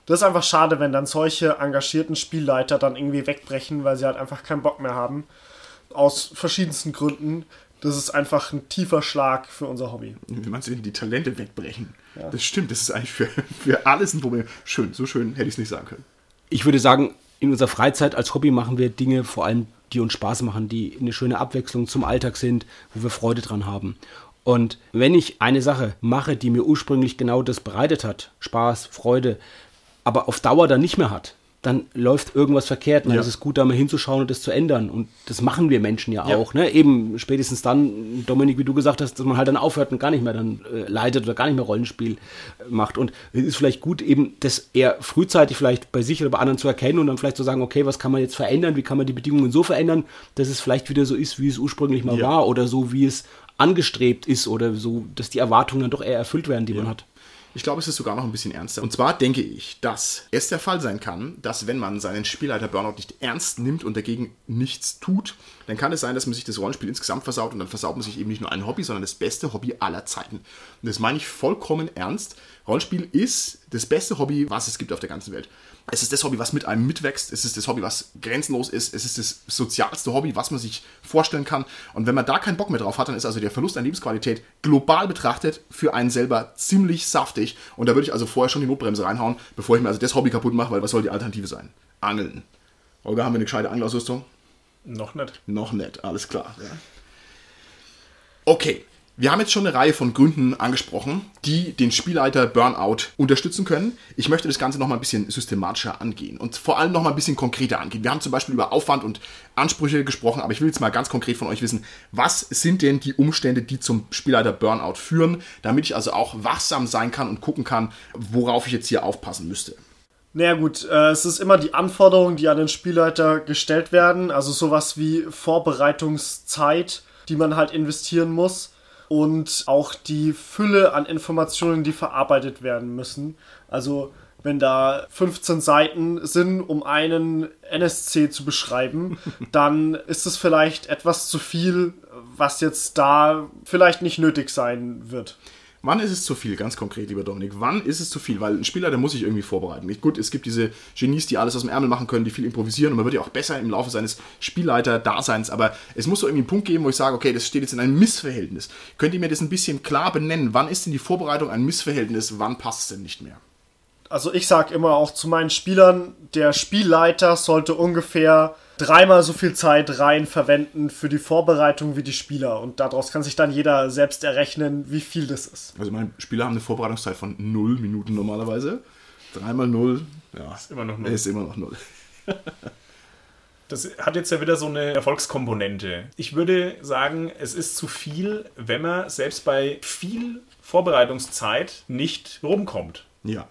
[SPEAKER 2] Das ist einfach schade, wenn dann solche engagierten Spielleiter dann irgendwie wegbrechen, weil sie halt einfach keinen Bock mehr haben. Aus verschiedensten Gründen. Das ist einfach ein tiefer Schlag für unser Hobby.
[SPEAKER 1] Wie meinst du, die Talente wegbrechen? Ja. Das stimmt, das ist eigentlich für, für alles ein Problem. Schön, so schön hätte ich es nicht sagen können
[SPEAKER 3] ich würde sagen, in unserer Freizeit als Hobby machen wir Dinge vor allem, die uns Spaß machen, die eine schöne Abwechslung zum Alltag sind, wo wir Freude dran haben. Und wenn ich eine Sache mache, die mir ursprünglich genau das bereitet hat, Spaß, Freude, aber auf Dauer dann nicht mehr hat, dann läuft irgendwas verkehrt. Und dann ja. ist es gut, da mal hinzuschauen und das zu ändern. Und das machen wir Menschen ja, ja. auch. Ne? Eben spätestens dann, Dominik, wie du gesagt hast, dass man halt dann aufhört und gar nicht mehr dann äh, leidet oder gar nicht mehr Rollenspiel äh, macht. Und es ist vielleicht gut, eben das eher frühzeitig vielleicht bei sich oder bei anderen zu erkennen und dann vielleicht zu sagen, okay, was kann man jetzt verändern? Wie kann man die Bedingungen so verändern, dass es vielleicht wieder so ist, wie es ursprünglich mal ja. war oder so, wie es angestrebt ist oder so, dass die Erwartungen dann doch eher erfüllt werden, die man hat.
[SPEAKER 1] Ich glaube, es ist sogar noch ein bisschen ernster. Und zwar denke ich, dass es der Fall sein kann, dass wenn man seinen Spielleiter Burnout nicht ernst nimmt und dagegen nichts tut, dann kann es sein, dass man sich das Rollenspiel insgesamt versaut und dann versaut man sich eben nicht nur ein Hobby, sondern das beste Hobby aller Zeiten. Und das meine ich vollkommen ernst. Rollenspiel ist das beste Hobby, was es gibt auf der ganzen Welt. Es ist das Hobby, was mit einem mitwächst. Es ist das Hobby, was grenzenlos ist. Es ist das sozialste Hobby, was man sich vorstellen kann. Und wenn man da keinen Bock mehr drauf hat, dann ist also der Verlust an Lebensqualität global betrachtet für einen selber ziemlich saftig. Und da würde ich also vorher schon die Notbremse reinhauen, bevor ich mir also das Hobby kaputt mache, weil was soll die Alternative sein? Angeln. Olga, haben wir eine gescheite Angelausrüstung?
[SPEAKER 4] Noch nicht.
[SPEAKER 1] Noch nicht, alles klar. Ja. Okay, wir haben jetzt schon eine Reihe von Gründen angesprochen, die den Spielleiter Burnout unterstützen können. Ich möchte das Ganze noch mal ein bisschen systematischer angehen und vor allem noch mal ein bisschen konkreter angehen. Wir haben zum Beispiel über Aufwand und Ansprüche gesprochen, aber ich will jetzt mal ganz konkret von euch wissen, was sind denn die Umstände, die zum Spielleiter Burnout führen, damit ich also auch wachsam sein kann und gucken kann, worauf ich jetzt hier aufpassen müsste.
[SPEAKER 2] Naja gut, äh, es ist immer die Anforderung, die an den Spielleiter gestellt werden. Also sowas wie Vorbereitungszeit, die man halt investieren muss. Und auch die Fülle an Informationen, die verarbeitet werden müssen. Also wenn da 15 Seiten sind, um einen NSC zu beschreiben, dann ist es vielleicht etwas zu viel, was jetzt da vielleicht nicht nötig sein wird.
[SPEAKER 1] Wann ist es zu viel, ganz konkret, lieber Dominik? Wann ist es zu viel? Weil ein Spieler, der muss sich irgendwie vorbereiten. Gut, es gibt diese Genies, die alles aus dem Ärmel machen können, die viel improvisieren und man wird ja auch besser im Laufe seines Spielleiter-Daseins, aber es muss so irgendwie einen Punkt geben, wo ich sage, okay, das steht jetzt in einem Missverhältnis. Könnt ihr mir das ein bisschen klar benennen? Wann ist denn die Vorbereitung ein Missverhältnis? Wann passt es denn nicht mehr?
[SPEAKER 2] Also ich sage immer auch zu meinen Spielern, der Spielleiter sollte ungefähr dreimal so viel Zeit rein verwenden für die Vorbereitung wie die Spieler. Und daraus kann sich dann jeder selbst errechnen, wie viel das ist.
[SPEAKER 1] Also meine Spieler haben eine Vorbereitungszeit von 0 Minuten normalerweise. Dreimal 0, ja.
[SPEAKER 4] Ist immer noch null.
[SPEAKER 1] Ist immer noch 0.
[SPEAKER 4] Das hat jetzt ja wieder so eine Erfolgskomponente. Ich würde sagen, es ist zu viel, wenn man selbst bei viel Vorbereitungszeit nicht rumkommt.
[SPEAKER 1] Ja.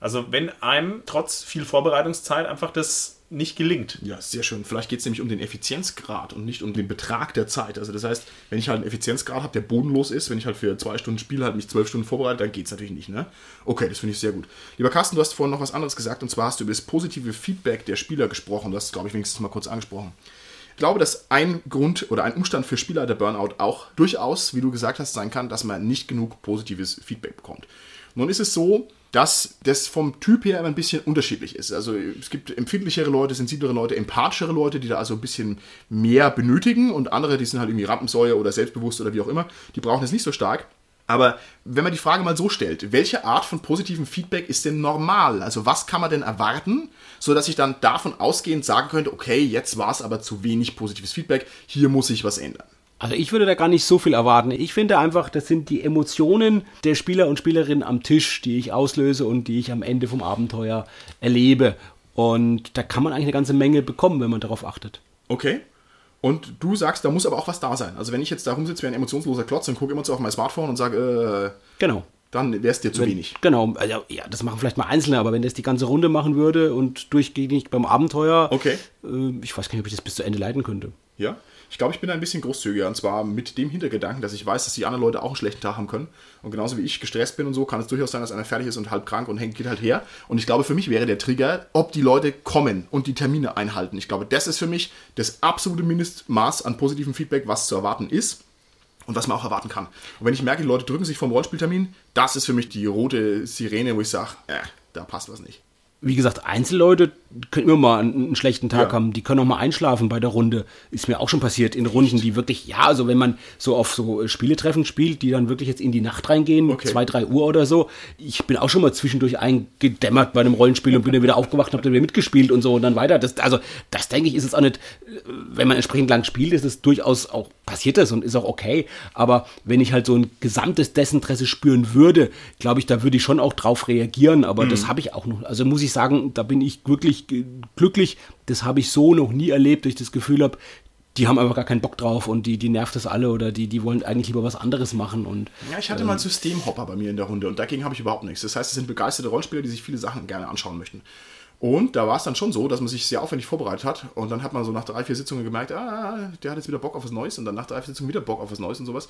[SPEAKER 4] Also wenn einem trotz viel Vorbereitungszeit einfach das nicht gelingt.
[SPEAKER 1] Ja, sehr schön. Vielleicht geht es nämlich um den Effizienzgrad und nicht um den Betrag der Zeit. Also das heißt, wenn ich halt einen Effizienzgrad habe, der bodenlos ist, wenn ich halt für zwei Stunden spiele, halt mich zwölf Stunden vorbereite, dann geht es natürlich nicht. Ne? Okay, das finde ich sehr gut. Lieber Carsten, du hast vorhin noch was anderes gesagt und zwar hast du über das positive Feedback der Spieler gesprochen. Das glaube ich, wenigstens mal kurz angesprochen. Ich glaube, dass ein Grund oder ein Umstand für Spieler der Burnout auch durchaus, wie du gesagt hast, sein kann, dass man nicht genug positives Feedback bekommt. Nun ist es so, dass das vom Typ her immer ein bisschen unterschiedlich ist. Also es gibt empfindlichere Leute, sensiblere Leute, empathischere Leute, die da also ein bisschen mehr benötigen und andere, die sind halt irgendwie Rampensäue oder selbstbewusst oder wie auch immer, die brauchen es nicht so stark. Aber wenn man die Frage mal so stellt, welche Art von positivem Feedback ist denn normal? Also was kann man denn erwarten, sodass ich dann davon ausgehend sagen könnte, okay, jetzt war es aber zu wenig positives Feedback, hier muss sich was ändern.
[SPEAKER 3] Also ich würde da gar nicht so viel erwarten. Ich finde einfach, das sind die Emotionen der Spieler und Spielerinnen am Tisch, die ich auslöse und die ich am Ende vom Abenteuer erlebe. Und da kann man eigentlich eine ganze Menge bekommen, wenn man darauf achtet.
[SPEAKER 1] Okay. Und du sagst, da muss aber auch was da sein. Also wenn ich jetzt da rumsitze wie ein emotionsloser Klotz und gucke immer so auf mein Smartphone und sage, äh,
[SPEAKER 3] Genau.
[SPEAKER 1] dann wäre es dir zu
[SPEAKER 3] Wenn,
[SPEAKER 1] wenig.
[SPEAKER 3] Genau, also, ja, das machen vielleicht mal Einzelne, aber wenn das die ganze Runde machen würde und durchgängig beim Abenteuer,
[SPEAKER 1] Okay.
[SPEAKER 3] äh, ich weiß gar nicht, ob ich das bis zu Ende leiten könnte.
[SPEAKER 1] Ja. Ich glaube, ich bin ein bisschen großzügiger und zwar mit dem Hintergedanken, dass ich weiß, dass die anderen Leute auch einen schlechten Tag haben können. Und genauso wie ich gestresst bin und so, kann es durchaus sein, dass einer fertig ist und halb krank und hängt, geht halt her. Und ich glaube, für mich wäre der Trigger, ob die Leute kommen und die Termine einhalten. Ich glaube, das ist für mich das absolute Mindestmaß an positivem Feedback, was zu erwarten ist und was man auch erwarten kann. Und wenn ich merke, die Leute drücken sich vom Rollenspieltermin, das ist für mich die rote Sirene, wo ich sage, äh, da passt was nicht.
[SPEAKER 3] Wie gesagt, Einzelleute können immer mal einen, einen schlechten Tag
[SPEAKER 1] Ja.
[SPEAKER 3] haben. Die können auch mal einschlafen bei der Runde. Ist mir auch schon passiert in Runden, die wirklich, ja, also wenn man so auf so äh, Spieletreffen spielt, die dann wirklich jetzt in die Nacht reingehen,
[SPEAKER 1] Okay.
[SPEAKER 3] zwei, drei Uhr oder so. Ich bin auch schon mal zwischendurch eingedämmert bei einem Rollenspiel und bin dann wieder aufgewacht und hab dann wieder mitgespielt und so und dann weiter. Das, also, das denke ich, ist jetzt auch nicht, äh, wenn man entsprechend lang spielt, ist es durchaus auch, passiert das und ist auch okay. Aber wenn ich halt so ein gesamtes Desinteresse spüren würde, glaube ich, da würde ich schon auch drauf reagieren. Aber das habe ich auch noch. Also muss ich sagen, da bin ich wirklich glücklich. Das habe ich so noch nie erlebt, dass ich das Gefühl habe, die haben einfach gar keinen Bock drauf und die, die nervt das alle oder die, die wollen eigentlich lieber was anderes machen. Und
[SPEAKER 1] Ja, ich hatte mal Systemhopper bei mir in der Runde und dagegen habe ich überhaupt nichts. Das heißt, es sind begeisterte Rollenspieler, die sich viele Sachen gerne anschauen möchten. Und da war es dann schon so, dass man sich sehr aufwendig vorbereitet hat und dann hat man so nach drei, vier Sitzungen gemerkt, ah, der hat jetzt wieder Bock auf was Neues und dann nach drei, vier Sitzungen wieder Bock auf was Neues und sowas.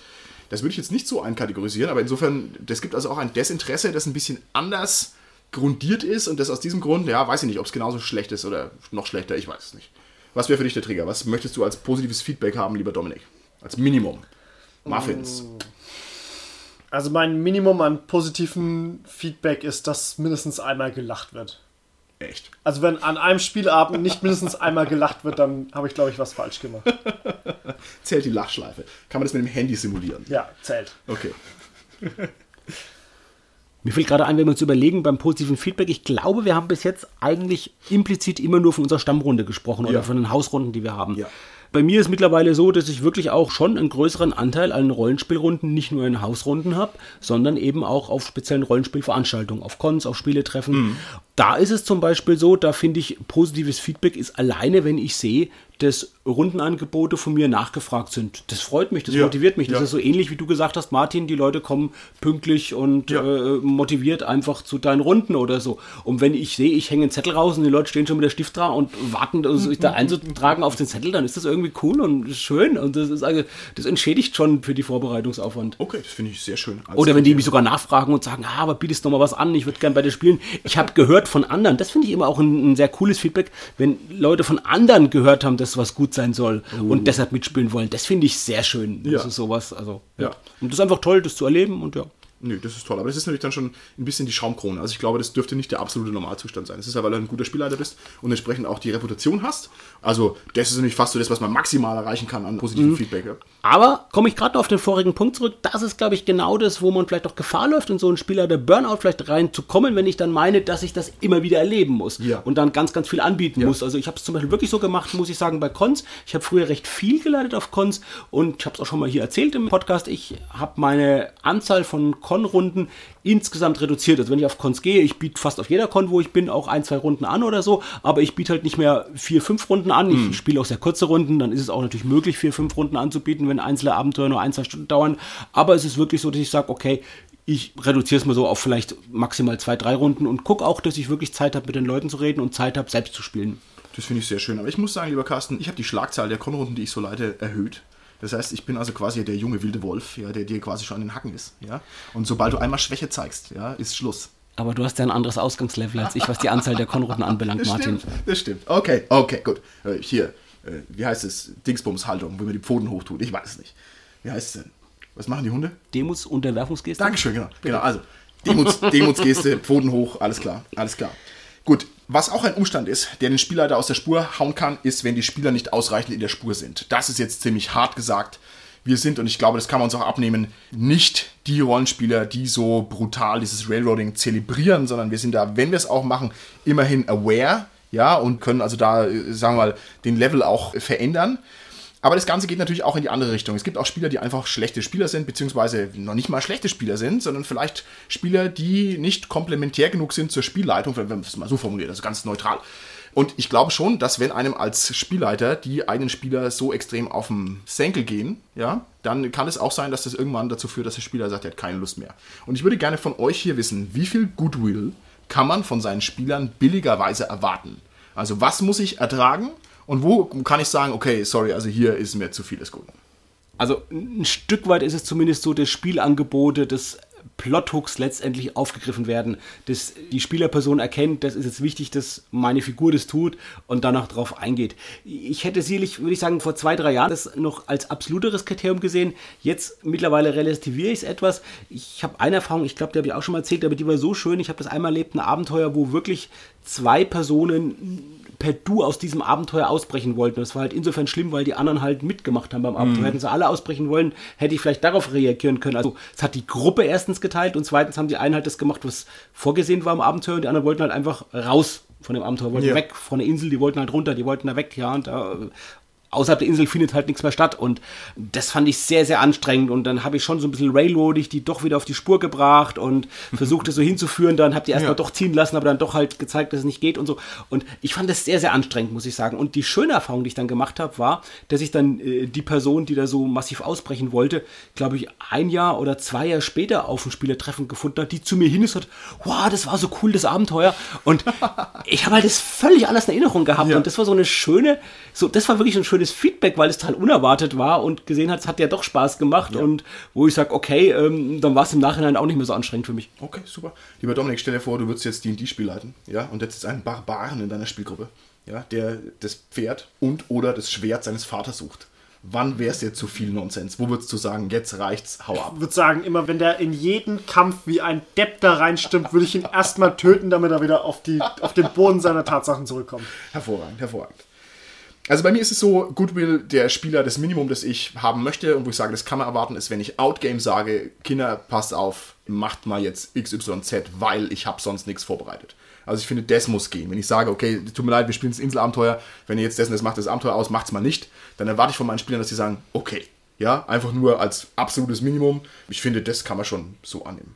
[SPEAKER 1] Das würde ich jetzt nicht so einkategorisieren, aber insofern, das gibt also auch ein Desinteresse, das ein bisschen anders grundiert ist und das aus diesem Grund, ja, weiß ich nicht, ob es genauso schlecht ist oder noch schlechter, ich weiß es nicht. Was wäre für dich der Trigger? Was möchtest du als positives Feedback haben, lieber Dominik? Als Minimum. Muffins.
[SPEAKER 2] Also mein Minimum an positiven Feedback ist, dass mindestens einmal gelacht wird.
[SPEAKER 1] Echt.
[SPEAKER 2] Also wenn an einem Spielabend nicht mindestens einmal gelacht wird, dann habe ich, glaube ich, was falsch gemacht.
[SPEAKER 1] Zählt die Lachschleife. Kann man das mit dem Handy simulieren?
[SPEAKER 2] Ja, zählt.
[SPEAKER 1] Okay.
[SPEAKER 3] Mir fällt gerade ein, wenn wir uns überlegen beim positiven Feedback, ich glaube, wir haben bis jetzt eigentlich implizit immer nur von unserer Stammrunde gesprochen oder
[SPEAKER 1] Ja.
[SPEAKER 3] von den Hausrunden, die wir haben.
[SPEAKER 1] Ja.
[SPEAKER 3] Bei mir ist mittlerweile so, dass ich wirklich auch schon einen größeren Anteil an Rollenspielrunden nicht nur in Hausrunden habe, sondern eben auch auf speziellen Rollenspielveranstaltungen, auf Cons, auf Spieletreffen.
[SPEAKER 1] Mhm.
[SPEAKER 3] Da ist es zum Beispiel so, da finde ich, positives Feedback ist alleine, wenn ich sehe, dass Rundenangebote von mir nachgefragt sind. Das freut mich, das
[SPEAKER 1] Ja,
[SPEAKER 3] motiviert mich. Das
[SPEAKER 1] ja.
[SPEAKER 3] ist so ähnlich, wie du gesagt hast, Martin, die Leute kommen pünktlich und
[SPEAKER 1] Ja.
[SPEAKER 3] äh, motiviert einfach zu deinen Runden oder so. Und wenn ich sehe, ich hänge einen Zettel raus und die Leute stehen schon mit der Stift dran und warten, also sich da einzutragen auf den Zettel, dann ist das irgendwie cool und schön. Und das ist also, das entschädigt schon für die Vorbereitungsaufwand.
[SPEAKER 1] Okay, das finde ich sehr schön. Also,
[SPEAKER 3] Oder wenn die mich sogar nachfragen und sagen, ah, aber bietest noch mal was an, ich würde gern bei dir spielen. Ich habe gehört von anderen, das finde ich immer auch ein, ein sehr cooles Feedback, wenn Leute von anderen gehört haben, dass was gut sein soll und deshalb mitspielen wollen. Das finde ich sehr schön. Das
[SPEAKER 1] Ja.
[SPEAKER 3] ist sowas, also.
[SPEAKER 1] Ja.
[SPEAKER 3] Und das ist einfach toll, das zu erleben und ja.
[SPEAKER 1] Nö, das ist toll. Aber das ist natürlich dann schon ein bisschen die Schaumkrone. Also ich glaube, das dürfte nicht der absolute Normalzustand sein. Das ist ja, weil du ein guter Spielleiter bist und entsprechend auch die Reputation hast. Also das ist nämlich fast so das, was man maximal erreichen kann an positivem Feedback. Ja.
[SPEAKER 3] Aber komme ich gerade noch auf den vorigen Punkt zurück, das ist, glaube ich, genau das, wo man vielleicht auch Gefahr läuft, in so einen Spieler der Burnout vielleicht reinzukommen, wenn ich dann meine, dass ich das immer wieder erleben muss
[SPEAKER 1] Ja.
[SPEAKER 3] und dann ganz, ganz viel anbieten muss. Also ich habe es zum Beispiel wirklich so gemacht, muss ich sagen, bei Cons. Ich habe früher recht viel geleitet auf Cons und ich habe es auch schon mal hier erzählt im Podcast. Ich habe meine Anzahl von Con-Runden insgesamt reduziert. Also wenn ich auf Cons gehe, ich biete fast auf jeder Con, wo ich bin, auch ein, zwei Runden an oder so, aber ich biete halt nicht mehr vier, fünf Runden an. Ich spiele auch sehr kurze Runden, dann ist es auch natürlich möglich, vier, fünf Runden anzubieten, wenn einzelne Abenteuer nur ein, zwei Stunden dauern. Aber es ist wirklich so, dass ich sage, okay, ich reduziere es mal so auf vielleicht maximal zwei, drei Runden und gucke auch, dass ich wirklich Zeit habe, mit den Leuten zu reden und Zeit habe, selbst zu spielen.
[SPEAKER 1] Das finde ich sehr schön. Aber ich muss sagen, lieber Carsten, ich habe die Schlagzahl der Konrunden, die ich so leite, erhöht. Das heißt, ich bin also quasi der junge wilde Wolf, ja, der dir quasi schon an den Hacken ist. Ja? Und sobald du einmal Schwäche zeigst, ja, ist Schluss.
[SPEAKER 3] Aber du hast ja ein anderes Ausgangslevel als ich, was die Anzahl der Konrunden anbelangt,
[SPEAKER 1] Das
[SPEAKER 3] Martin.
[SPEAKER 1] stimmt, das stimmt. Okay, okay, gut. Äh, hier, äh, wie heißt es? Dingsbums-Haltung, wo man die Pfoten hochtut. Ich weiß es nicht. Wie heißt es denn? Was machen die Hunde?
[SPEAKER 3] Demos, Unterwerfungsgeste?
[SPEAKER 1] Dankeschön, genau. genau also, Demuts, Demutsgeste, Pfoten hoch, alles klar, alles klar. Gut, was auch ein Umstand ist, der den Spielleiter aus der Spur hauen kann, ist, wenn die Spieler nicht ausreichend in der Spur sind. Das ist jetzt ziemlich hart gesagt. Wir sind, und ich glaube, das kann man uns auch abnehmen, nicht die Rollenspieler, die so brutal dieses Railroading zelebrieren, sondern wir sind da, wenn wir es auch machen, immerhin aware, ja, und können also da, äh, sagen wir mal, den Level auch verändern. Aber das Ganze geht natürlich auch in die andere Richtung. Es gibt auch Spieler, die einfach schlechte Spieler sind, beziehungsweise noch nicht mal schlechte Spieler sind, sondern vielleicht Spieler, die nicht komplementär genug sind zur Spielleitung, wenn man es mal so formuliert, also ganz neutral. Und ich glaube schon, dass wenn einem als Spielleiter die eigenen Spieler so extrem auf den Senkel gehen, ja, dann kann es auch sein, dass das irgendwann dazu führt, dass der Spieler sagt, er hat keine Lust mehr. Und ich würde gerne von euch hier wissen, wie viel Goodwill kann man von seinen Spielern billigerweise erwarten? Also was muss ich ertragen und wo kann ich sagen, okay, sorry, also hier ist mir zu viel des Guten.
[SPEAKER 3] Also ein Stück weit ist es zumindest so, dass Spielangebote, dass Plothooks letztendlich aufgegriffen werden, dass die Spielerperson erkennt, das ist jetzt wichtig, dass meine Figur das tut und danach drauf eingeht. Ich hätte sicherlich, würde ich sagen, vor zwei, drei Jahren das noch als absoluteres Kriterium gesehen. Jetzt mittlerweile relativiere ich es etwas. Ich habe eine Erfahrung, ich glaube, die habe ich auch schon mal erzählt, aber die war so schön. Ich habe das einmal erlebt, ein Abenteuer, wo wirklich zwei Personen per Du aus diesem Abenteuer ausbrechen wollten. Das war halt insofern schlimm, weil die anderen halt mitgemacht haben beim Abenteuer. Hätten sie alle ausbrechen wollen, hätte ich vielleicht darauf reagieren können. Also es hat die Gruppe erstens geteilt und zweitens haben die einen halt das gemacht, was vorgesehen war im Abenteuer und die anderen wollten halt einfach raus von dem Abenteuer, wollten
[SPEAKER 1] Ja.
[SPEAKER 3] weg von der Insel, die wollten halt runter, die wollten da weg, ja, und da außerhalb der Insel findet halt nichts mehr statt. Und das fand ich sehr, sehr anstrengend. Und dann habe ich schon so ein bisschen railroadig die doch wieder auf die Spur gebracht und versucht es so hinzuführen, dann habt ihr erstmal
[SPEAKER 1] Ja.
[SPEAKER 3] doch ziehen lassen, aber dann doch halt gezeigt, dass es nicht geht und so. Und ich fand das sehr, sehr anstrengend, muss ich sagen. Und die schöne Erfahrung, die ich dann gemacht habe, war, dass ich dann äh, die Person, die da so massiv ausbrechen wollte, glaube ich, ein Jahr oder zwei Jahre später auf ein Spielertreffen gefunden hat, die zu mir hin ist und hat, wow, das war so cool, das Abenteuer. Und ich habe halt das völlig anders in Erinnerung gehabt.
[SPEAKER 1] Ja.
[SPEAKER 3] und das war so eine schöne, so, das war wirklich so ein schönes Feedback, weil es total unerwartet war und gesehen hat, es hat ja doch Spaß gemacht und wo ich sage, okay, ähm, dann war es im Nachhinein auch nicht mehr so anstrengend für mich.
[SPEAKER 1] Okay, super. Lieber Dominik, stell dir vor, du würdest jetzt D&D-Spiel leiten, ja, und jetzt ist ein Barbaren in deiner Spielgruppe, ja, der das Pferd und oder das Schwert seines Vaters sucht. Wann wär's dir zu viel Nonsens? Wo würdest du sagen, jetzt reicht's, hau ab?
[SPEAKER 2] Ich würde sagen, immer wenn der in jeden Kampf wie ein Depp da reinstimmt, würde ich ihn erstmal töten, damit er wieder auf, die, auf den Boden seiner Tatsachen zurückkommt.
[SPEAKER 1] Hervorragend, hervorragend. Also bei mir ist es so, Goodwill, der Spieler, das Minimum, das ich haben möchte und wo ich sage, das kann man erwarten, ist, wenn ich Outgame sage, Kinder, passt auf, macht mal jetzt XYZ, weil ich habe sonst nichts vorbereitet. Also ich finde, das muss gehen. Wenn ich sage, okay, tut mir leid, wir spielen das Inselabenteuer, wenn ihr jetzt dessen das macht, das Abenteuer aus, macht's mal nicht, dann erwarte ich von meinen Spielern, dass sie sagen, okay, ja, einfach nur als absolutes Minimum. Ich finde, das kann man schon so annehmen.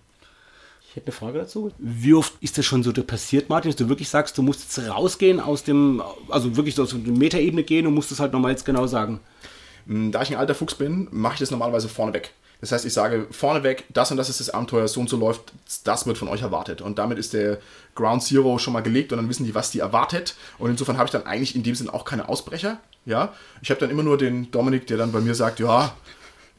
[SPEAKER 3] Ich hätte eine Frage dazu. Wie oft ist das schon so passiert, Martin, dass du wirklich sagst, du musst jetzt rausgehen aus dem, also wirklich so aus der Metaebene gehen und musst es halt nochmal jetzt genau sagen?
[SPEAKER 1] Da ich ein alter Fuchs bin, mache ich das normalerweise vorneweg. Das heißt, ich sage vorneweg, das und das ist das Abenteuer, so und so läuft, das wird von euch erwartet. Und damit ist der Ground Zero schon mal gelegt und dann wissen die, was die erwartet. Und insofern habe ich dann eigentlich in dem Sinn auch keine Ausbrecher. Ja, ich habe dann immer nur den Dominik, der dann bei mir sagt, ja,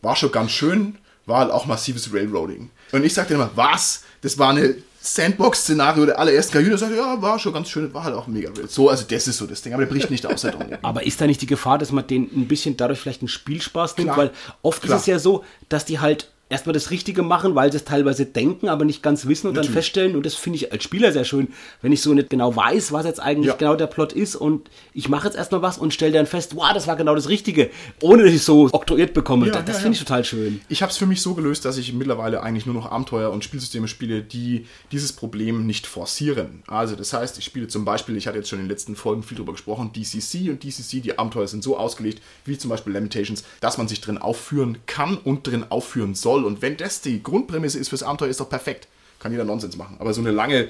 [SPEAKER 1] war schon ganz schön, war halt auch massives Railroading. Und ich sagte immer, was? Das war eine Sandbox-Szenario der allerersten KI, der sagt, ja, war schon ganz schön, war halt auch mega wild. So, also das ist so das Ding, aber der bricht nicht aus. Halt
[SPEAKER 3] aber ist da nicht die Gefahr, dass man den ein bisschen dadurch vielleicht einen Spielspaß nimmt? Klar. Weil oft Klar. ist es ja so, dass die halt erstmal das Richtige machen, weil sie es teilweise denken, aber nicht ganz wissen und Natürlich. dann feststellen. Und das finde ich als Spieler sehr schön, wenn ich so nicht genau weiß, was jetzt eigentlich ja. genau der Plot ist und ich mache jetzt erstmal was und stelle dann fest, wow, das war genau das Richtige, ohne dass ich so oktroyiert bekomme. Ja, das, das ja, finde ich total schön.
[SPEAKER 1] Ich habe es für mich so gelöst, dass ich mittlerweile eigentlich nur noch Abenteuer und Spielsysteme spiele, die dieses Problem nicht forcieren. Also das heißt, ich spiele zum Beispiel, ich hatte jetzt schon in den letzten Folgen viel darüber gesprochen, DCC und DCC, die Abenteuer sind so ausgelegt, wie zum Beispiel Lamentations, dass man sich drin aufführen kann und drin aufführen soll soll. Und wenn das die Grundprämisse ist fürs Abenteuer, ist doch perfekt. Kann jeder Nonsens machen. Aber so eine lange,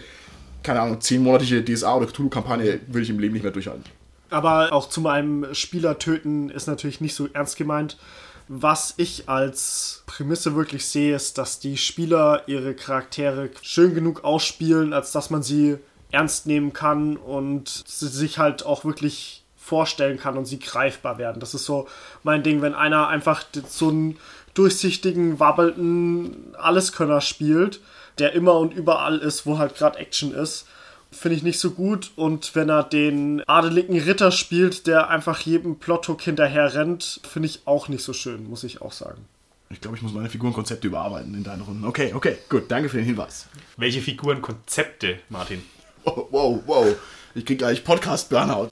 [SPEAKER 1] keine Ahnung, zehnmonatige DSA oder Cthulhu-Kampagne würde ich im Leben nicht mehr durchhalten.
[SPEAKER 2] Aber auch zu meinem Spieler töten ist natürlich nicht so ernst gemeint. Was ich als Prämisse wirklich sehe, ist, dass die Spieler ihre Charaktere schön genug ausspielen, als dass man sie ernst nehmen kann und sich halt auch wirklich vorstellen kann und sie greifbar werden. Das ist so mein Ding, wenn einer einfach so ein durchsichtigen, wabbelnden Alleskönner spielt, der immer und überall ist, wo halt gerade Action ist. Finde ich nicht so gut. Und wenn er den adeligen Ritter spielt, der einfach jedem Plothook hinterher rennt, finde ich auch nicht so schön, muss ich auch sagen.
[SPEAKER 1] Ich glaube, ich muss meine Figurenkonzepte überarbeiten in deinen Runden. Okay, okay, gut. Danke für den Hinweis.
[SPEAKER 4] Welche Figurenkonzepte, Martin?
[SPEAKER 1] Wow, wow, wow. Ich krieg gleich Podcast-Burnout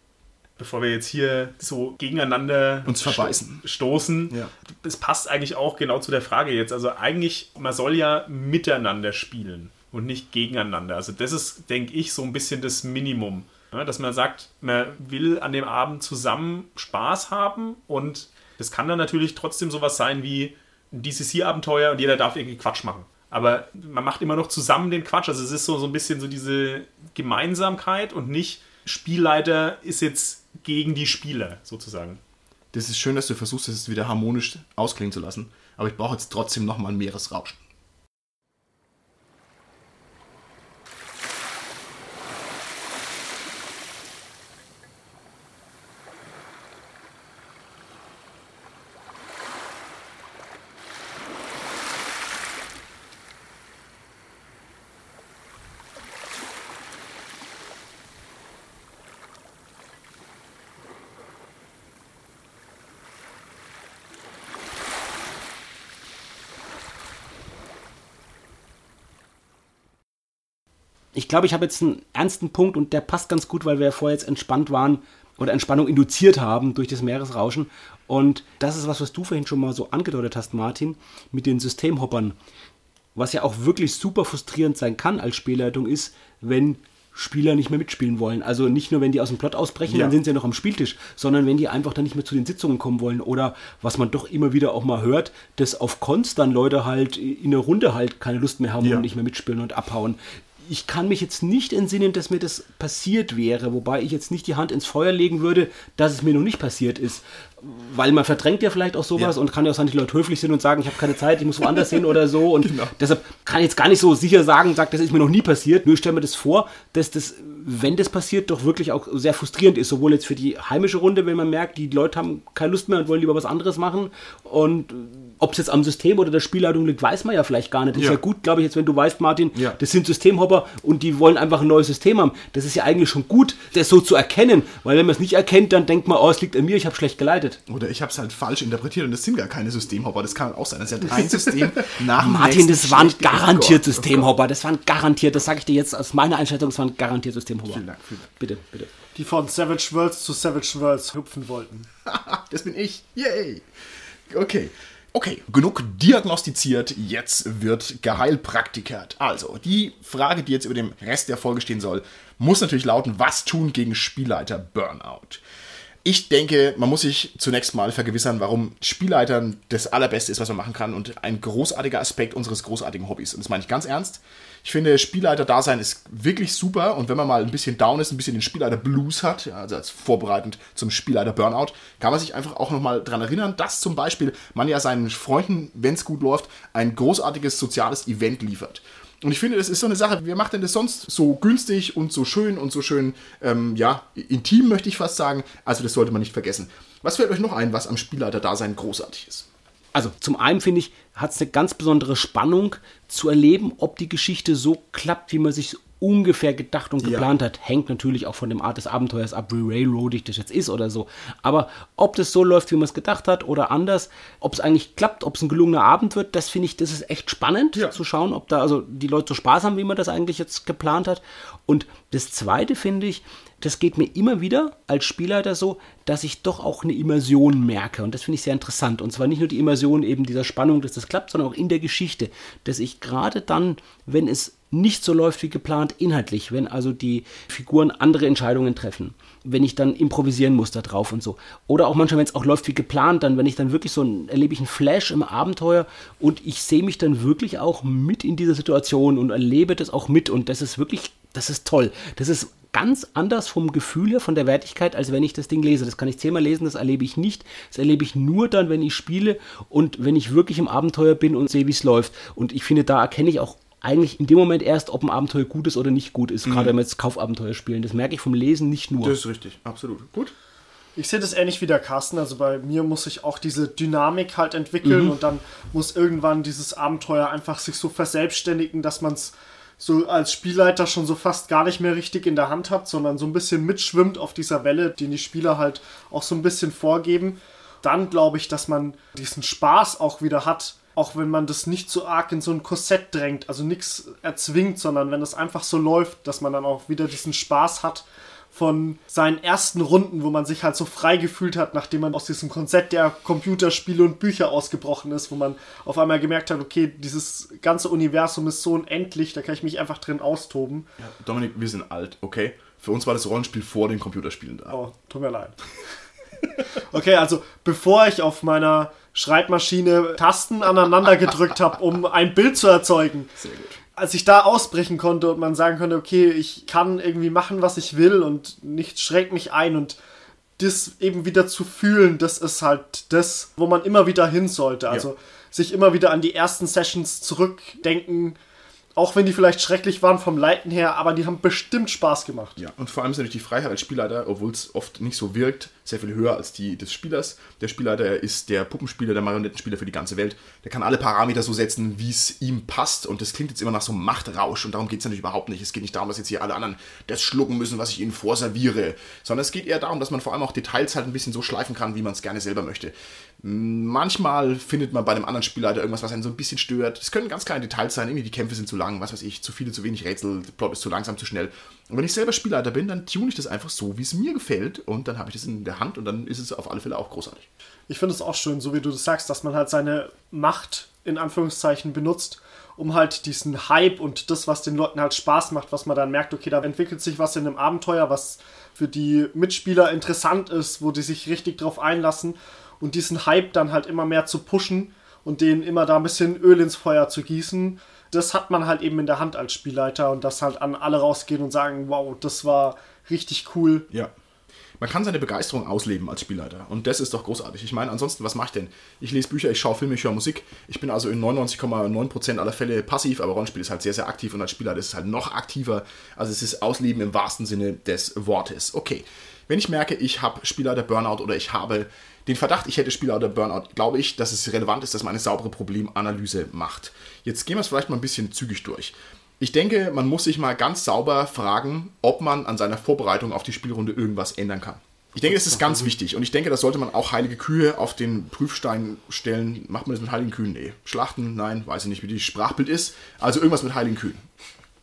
[SPEAKER 4] bevor wir jetzt hier so gegeneinander
[SPEAKER 1] uns verbeißen
[SPEAKER 4] stoßen. Ja. Es passt eigentlich auch genau zu der Frage jetzt. Also eigentlich, man soll ja miteinander spielen und nicht gegeneinander. Also das ist, denke ich, so ein bisschen das Minimum. Ja, dass man sagt, man will an dem Abend zusammen Spaß haben und das kann dann natürlich trotzdem sowas sein wie ein DCC-Abenteuer und jeder darf irgendwie Quatsch machen. Aber man macht immer noch zusammen den Quatsch. Also es ist so, so ein bisschen so diese Gemeinsamkeit und nicht Spielleiter ist jetzt gegen die Spieler sozusagen.
[SPEAKER 1] Das ist schön, dass du versuchst, das wieder harmonisch ausklingen zu lassen. Aber ich brauche jetzt trotzdem nochmal ein Meeresrauschen.
[SPEAKER 3] Ich glaube, ich habe jetzt einen ernsten Punkt und der passt ganz gut, weil wir ja vorher jetzt entspannt waren oder Entspannung induziert haben durch das Meeresrauschen. Und das ist was, was du vorhin schon mal so angedeutet hast, Martin, mit den Systemhoppern. Was ja auch wirklich super frustrierend sein kann als Spielleitung ist, wenn Spieler nicht mehr mitspielen wollen. Also nicht nur, wenn die aus dem Plot ausbrechen, ja. dann sind sie ja noch am Spieltisch, sondern wenn die einfach dann nicht mehr zu den Sitzungen kommen wollen oder was man doch immer wieder auch mal hört, dass auf Cons dann Leute halt in der Runde halt keine Lust mehr haben ja. und nicht mehr mitspielen und abhauen ich kann mich jetzt nicht entsinnen, dass mir das passiert wäre, wobei ich jetzt nicht die Hand ins Feuer legen würde, dass es mir noch nicht passiert ist. Weil man verdrängt ja vielleicht auch sowas ja. und kann ja auch sein, dass die Leute höflich sind und sagen, ich habe keine Zeit, ich muss woanders hin oder so. Und genau. deshalb kann ich jetzt gar nicht so sicher sagen, sagt, das ist mir noch nie passiert. Nur stelle mir das vor, dass das, wenn das passiert, doch wirklich auch sehr frustrierend ist. Sowohl jetzt für die heimische Runde, wenn man merkt, die Leute haben keine Lust mehr und wollen lieber was anderes machen. Und ob es jetzt am System oder der Spielleitung liegt, weiß man ja vielleicht gar nicht. Das ja. ist ja gut, glaube ich, jetzt wenn du weißt, Martin, ja. das sind Systemhopper und die wollen einfach ein neues System haben. Das ist ja eigentlich schon gut, das so zu erkennen, weil wenn man es nicht erkennt, dann denkt man, oh, es liegt an mir, ich habe schlecht geleitet.
[SPEAKER 1] Oder ich habe es halt falsch interpretiert und das sind gar keine Systemhopper. Das kann auch sein. Das ist ja ein System
[SPEAKER 3] nach Martin, das waren garantiert Systemhopper. Das waren garantiert, das sage ich dir jetzt aus meiner Einschätzung, das waren garantiert Systemhopper. Vielen Dank, vielen Dank.
[SPEAKER 2] Bitte, bitte. Die von Savage Worlds zu Savage Worlds hüpfen wollten.
[SPEAKER 1] das bin ich. Yay. Okay. Okay, genug diagnostiziert, jetzt wird geheilpraktikert. Also, die Frage, die jetzt über dem Rest der Folge stehen soll, muss natürlich lauten, was tun gegen Spielleiter Burnout? Ich denke, man muss sich zunächst mal vergewissern, warum Spielleitern das Allerbeste ist, was man machen kann und ein großartiger Aspekt unseres großartigen Hobbys. Und das meine ich ganz ernst. Ich finde, Spielleiter-Dasein ist wirklich super und wenn man mal ein bisschen down ist, ein bisschen den Spielleiter-Blues hat, ja, also als vorbereitend zum Spielleiter-Burnout, kann man sich einfach auch nochmal daran erinnern, dass zum Beispiel man ja seinen Freunden, wenn es gut läuft, ein großartiges soziales Event liefert. Und ich finde, das ist so eine Sache, wer macht denn das sonst so günstig und so schön und so schön, ähm, ja, intim, möchte ich fast sagen. Also das sollte man nicht vergessen. Was fällt euch noch ein, was am Spielleiter-Dasein großartig ist?
[SPEAKER 3] Also zum einen finde ich, hat es eine ganz besondere Spannung zu erleben, ob die Geschichte so klappt, wie man sich ungefähr gedacht und geplant ja. hat, hängt natürlich auch von dem Art des Abenteuers ab, wie railroadig das jetzt ist oder so. Aber ob das so läuft, wie man es gedacht hat oder anders, ob es eigentlich klappt, ob es ein gelungener Abend wird, das finde ich, das ist echt spannend ja. zu schauen, ob da also die Leute so Spaß haben, wie man das eigentlich jetzt geplant hat. Und das Zweite finde ich, das geht mir immer wieder als Spielleiter so, dass ich doch auch eine Immersion merke. Und das finde ich sehr interessant. Und zwar nicht nur die Immersion eben dieser Spannung, dass das klappt, sondern auch in der Geschichte. Dass ich gerade dann, wenn es nicht so läuft wie geplant, inhaltlich, wenn also die Figuren andere Entscheidungen treffen, wenn ich dann improvisieren muss da drauf und so. Oder auch manchmal, wenn es auch läuft wie geplant, dann, wenn ich dann wirklich so ein, erlebe ich einen Flash im Abenteuer und ich sehe mich dann wirklich auch mit in dieser Situation und erlebe das auch mit. Und das ist wirklich, das ist toll. Das ist ganz anders vom Gefühl her, von der Wertigkeit, als wenn ich das Ding lese. Das kann ich zehnmal lesen, das erlebe ich nicht. Das erlebe ich nur dann, wenn ich spiele und wenn ich wirklich im Abenteuer bin und sehe, wie es läuft. Und ich finde, da erkenne ich auch eigentlich in dem Moment erst, ob ein Abenteuer gut ist oder nicht gut ist. Mhm. Gerade wenn wir jetzt Kaufabenteuer spielen. Das merke ich vom Lesen nicht nur.
[SPEAKER 1] Das ist richtig, absolut. Gut.
[SPEAKER 2] Ich sehe das ähnlich wie der Carsten. Also bei mir muss sich auch diese Dynamik halt entwickeln mhm. und dann muss irgendwann dieses Abenteuer einfach sich so verselbstständigen, dass man es so als Spielleiter schon so fast gar nicht mehr richtig in der Hand hat, sondern so ein bisschen mitschwimmt auf dieser Welle, die die Spieler halt auch so ein bisschen vorgeben. Dann glaube ich, dass man diesen Spaß auch wieder hat, auch wenn man das nicht so arg in so ein Korsett drängt, also nichts erzwingt, sondern wenn es einfach so läuft, dass man dann auch wieder diesen Spaß hat von seinen ersten Runden, wo man sich halt so frei gefühlt hat, nachdem man aus diesem Konzept der Computerspiele und Bücher ausgebrochen ist, wo man auf einmal gemerkt hat, okay, dieses ganze Universum ist so unendlich, da kann ich mich einfach drin austoben.
[SPEAKER 1] Ja, Dominik, wir sind alt, okay? Für uns war das Rollenspiel vor den Computerspielen da.
[SPEAKER 2] Oh, tut mir leid. okay, also bevor ich auf meiner Schreibmaschine Tasten aneinander gedrückt habe, um ein Bild zu erzeugen. Sehr gut als ich da ausbrechen konnte und man sagen konnte, okay, ich kann irgendwie machen, was ich will und nichts schränkt mich ein und das eben wieder zu fühlen, das ist halt das, wo man immer wieder hin sollte. Also ja. sich immer wieder an die ersten Sessions zurückdenken, auch wenn die vielleicht schrecklich waren vom Leiten her, aber die haben bestimmt Spaß gemacht.
[SPEAKER 1] Ja, und vor allem ist natürlich die Freiheit als Spielleiter, obwohl es oft nicht so wirkt, sehr viel höher als die des Spielers. Der Spielleiter ist der Puppenspieler, der Marionettenspieler für die ganze Welt. Der kann alle Parameter so setzen, wie es ihm passt. Und das klingt jetzt immer nach so einem Machtrausch. Und darum geht es natürlich überhaupt nicht. Es geht nicht darum, dass jetzt hier alle anderen das schlucken müssen, was ich ihnen vorserviere. Sondern es geht eher darum, dass man vor allem auch Details halt ein bisschen so schleifen kann, wie man es gerne selber möchte. Manchmal findet man bei einem anderen Spielleiter irgendwas, was einen so ein bisschen stört. Es können ganz kleine Details sein, irgendwie die Kämpfe sind zu lang, was weiß ich, zu viele, zu wenig Rätsel, der Plot ist zu langsam, zu schnell. Und wenn ich selber Spielleiter bin, dann tune ich das einfach so, wie es mir gefällt und dann habe ich das in der Hand und dann ist es auf alle Fälle auch großartig.
[SPEAKER 2] Ich finde es auch schön, so wie du das sagst, dass man halt seine Macht in Anführungszeichen benutzt, um halt diesen Hype und das, was den Leuten halt Spaß macht, was man dann merkt, okay, da entwickelt sich was in einem Abenteuer, was für die Mitspieler interessant ist, wo die sich richtig drauf einlassen und diesen Hype dann halt immer mehr zu pushen und den immer da ein bisschen Öl ins Feuer zu gießen, das hat man halt eben in der Hand als Spielleiter und das halt an alle rausgehen und sagen, wow, das war richtig cool.
[SPEAKER 1] Ja. Man kann seine Begeisterung ausleben als Spielleiter und das ist doch großartig. Ich meine, ansonsten, was mache ich denn? Ich lese Bücher, ich schaue Filme, ich höre Musik. Ich bin also in 99,9% aller Fälle passiv, aber Rollenspiel ist halt sehr, sehr aktiv und als Spielleiter ist es halt noch aktiver. Also es ist Ausleben im wahrsten Sinne des Wortes. Okay, wenn ich merke, ich habe Spielleiter Burnout oder ich habe den Verdacht, ich hätte Spieler oder Burnout, glaube ich, dass es relevant ist, dass man eine saubere Problemanalyse macht. Jetzt gehen wir es vielleicht mal ein bisschen zügig durch. Ich denke, man muss sich mal ganz sauber fragen, ob man an seiner Vorbereitung auf die Spielrunde irgendwas ändern kann. Ich denke, das ist ganz wichtig und ich denke, das sollte man auch heilige Kühe auf den Prüfstein stellen. Macht man das mit heiligen Kühen? Nee. Schlachten? Nein, weiß ich nicht, wie die Sprachbild ist. Also irgendwas mit heiligen Kühen.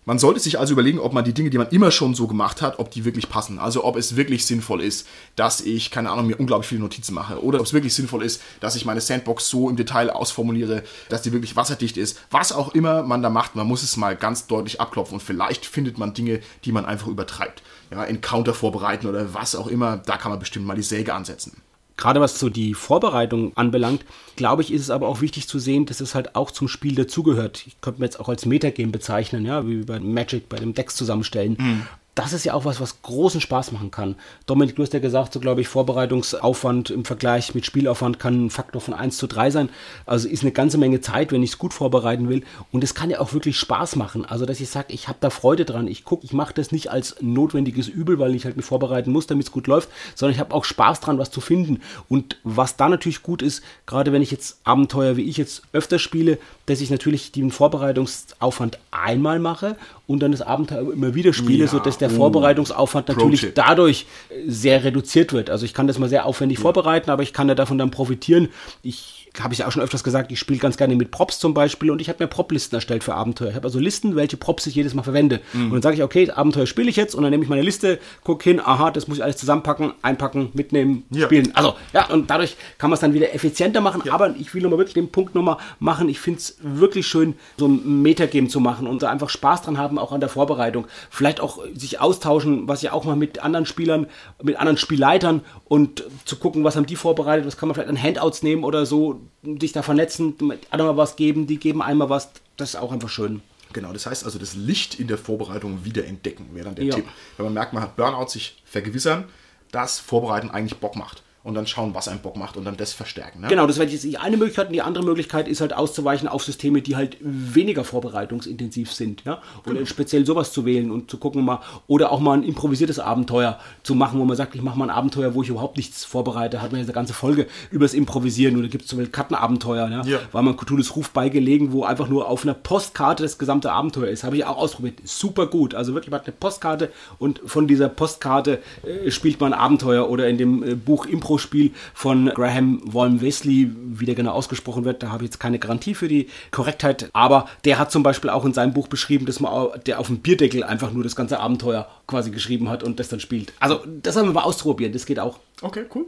[SPEAKER 1] Man sollte sich also überlegen, ob man die Dinge, die man immer schon so gemacht hat, ob die wirklich passen. Also ob es wirklich sinnvoll ist, dass ich, keine Ahnung, mir unglaublich viele Notizen mache. Oder ob es wirklich sinnvoll ist, dass ich meine Sandbox so im Detail ausformuliere, dass die wirklich wasserdicht ist. Was auch immer man da macht, man muss es mal ganz deutlich abklopfen. Und vielleicht findet man Dinge, die man einfach übertreibt. Ja, Encounter vorbereiten oder was auch immer, da kann man bestimmt mal die Säge ansetzen.
[SPEAKER 3] Gerade was so die Vorbereitung anbelangt, glaube ich, ist es aber auch wichtig zu sehen, dass es halt auch zum Spiel dazugehört. Ich könnte mir jetzt auch als Metagame bezeichnen, ja, wie bei Magic, bei dem Decks zusammenstellen. Mhm das ist ja auch was, was großen Spaß machen kann. Dominik, du hast ja gesagt, so glaube ich, Vorbereitungsaufwand im Vergleich mit Spielaufwand kann ein Faktor von 1 zu 3 sein. Also ist eine ganze Menge Zeit, wenn ich es gut vorbereiten will. Und es kann ja auch wirklich Spaß machen. Also, dass ich sage, ich habe da Freude dran. Ich gucke, ich mache das nicht als notwendiges Übel, weil ich halt mich vorbereiten muss, damit es gut läuft, sondern ich habe auch Spaß dran, was zu finden. Und was da natürlich gut ist, gerade wenn ich jetzt Abenteuer wie ich jetzt öfter spiele, dass ich natürlich den Vorbereitungsaufwand einmal mache und dann das Abenteuer immer wieder spiele, ja, sodass der oh, Vorbereitungsaufwand natürlich dadurch sehr reduziert wird. Also ich kann das mal sehr aufwendig ja. vorbereiten, aber ich kann ja davon dann profitieren. Ich habe ich ja auch schon öfters gesagt, ich spiele ganz gerne mit Props zum Beispiel und ich habe mir Prop-Listen erstellt für Abenteuer. Ich habe also Listen, welche Props ich jedes Mal verwende. Mhm. Und dann sage ich, okay, Abenteuer spiele ich jetzt und dann nehme ich meine Liste, gucke hin, aha, das muss ich alles zusammenpacken, einpacken, mitnehmen, ja. spielen. Also, ja, und dadurch kann man es dann wieder effizienter machen, ja. aber ich will nochmal wirklich den Punkt nochmal machen. Ich finde es wirklich schön, so ein Metagame zu machen und da einfach Spaß dran haben, auch an der Vorbereitung. Vielleicht auch sich austauschen, was ja auch mal mit anderen Spielern, mit anderen Spielleitern und zu gucken, was haben die vorbereitet, was kann man vielleicht an Handouts nehmen oder so, sich da vernetzen, einmal was geben, die geben einmal was, das ist auch einfach schön.
[SPEAKER 1] Genau, das heißt also, das Licht in der Vorbereitung wieder entdecken wäre dann der ja. Tipp. Wenn man merkt, man hat Burnout, sich vergewissern, dass Vorbereiten eigentlich Bock macht und dann schauen, was einen Bock macht und dann das verstärken. Ne?
[SPEAKER 3] Genau, das wäre jetzt die eine Möglichkeit. Und die andere Möglichkeit ist halt auszuweichen auf Systeme, die halt weniger vorbereitungsintensiv sind. Ja? Und genau. speziell sowas zu wählen und zu gucken mal, oder auch mal ein improvisiertes Abenteuer zu machen, wo man sagt, ich mache mal ein Abenteuer, wo ich überhaupt nichts vorbereite. Hat man ja eine ganze Folge übers Improvisieren oder gibt es zum Beispiel Kartenabenteuer, ja? ja. war man Cthulhu's Ruf beigelegen, wo einfach nur auf einer Postkarte das gesamte Abenteuer ist. Habe ich auch ausprobiert. Super gut. Also wirklich, man hat eine Postkarte und von dieser Postkarte äh, spielt man ein Abenteuer oder in dem äh, Buch Impro Impro-Spiel von Graham Wolm Wesley, wie der genau ausgesprochen wird, da habe ich jetzt keine Garantie für die Korrektheit, aber der hat zum Beispiel auch in seinem Buch beschrieben, dass man der auf dem Bierdeckel einfach nur das ganze Abenteuer quasi geschrieben hat und das dann spielt. Also das haben wir mal ausprobieren, das geht auch.
[SPEAKER 1] Okay, cool.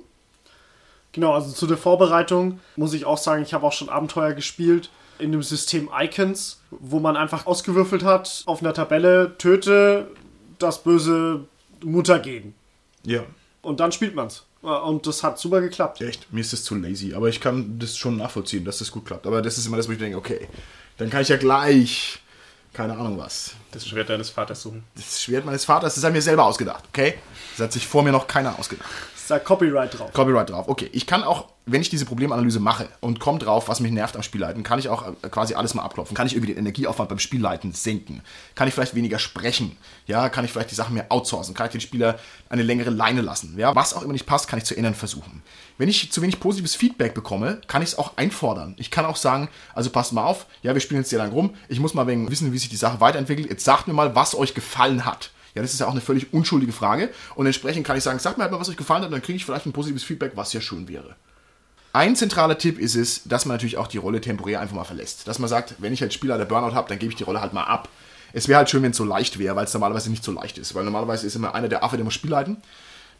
[SPEAKER 2] Genau, also zu der Vorbereitung muss ich auch sagen, ich habe auch schon Abenteuer gespielt in dem System Icons, wo man einfach ausgewürfelt hat auf einer Tabelle, töte das böse Muttergen.
[SPEAKER 1] Ja.
[SPEAKER 2] Und dann spielt man's. Und das hat super geklappt.
[SPEAKER 1] Echt? Mir ist das zu lazy. Aber ich kann das schon nachvollziehen, dass das gut klappt. Aber das ist immer das, wo ich denke, okay, dann kann ich ja gleich, keine Ahnung was.
[SPEAKER 4] Das Schwert deines Vaters suchen.
[SPEAKER 1] Das Schwert meines Vaters, das hat mir selber ausgedacht, okay? Das hat sich vor mir noch keiner ausgedacht.
[SPEAKER 2] Da Copyright drauf.
[SPEAKER 1] Copyright drauf. Okay, ich kann auch, wenn ich diese Problemanalyse mache und komme drauf, was mich nervt am Spielleiten, kann ich auch äh, quasi alles mal abklopfen. Kann ich irgendwie den Energieaufwand beim Spielleiten senken? Kann ich vielleicht weniger sprechen? Ja, kann ich vielleicht die Sachen mehr outsourcen? Kann ich den Spieler eine längere Leine lassen? Ja, was auch immer nicht passt, kann ich zu ändern versuchen. Wenn ich zu wenig positives Feedback bekomme, kann ich es auch einfordern. Ich kann auch sagen, also passt mal auf, ja, wir spielen jetzt sehr lang rum, ich muss mal wissen, wie sich die Sache weiterentwickelt. Jetzt sagt mir mal, was euch gefallen hat. Ja, das ist ja auch eine völlig unschuldige Frage. Und entsprechend kann ich sagen, sagt mir halt mal, was euch gefallen hat, dann kriege ich vielleicht ein positives Feedback, was ja schön wäre. Ein zentraler Tipp ist es, dass man natürlich auch die Rolle temporär einfach mal verlässt. Dass man sagt, wenn ich als Spieler der Burnout habe, dann gebe ich die Rolle halt mal ab. Es wäre halt schön, wenn es so leicht wäre, weil es normalerweise nicht so leicht ist. Weil normalerweise ist immer einer der Affe, der muss Spiel leiten.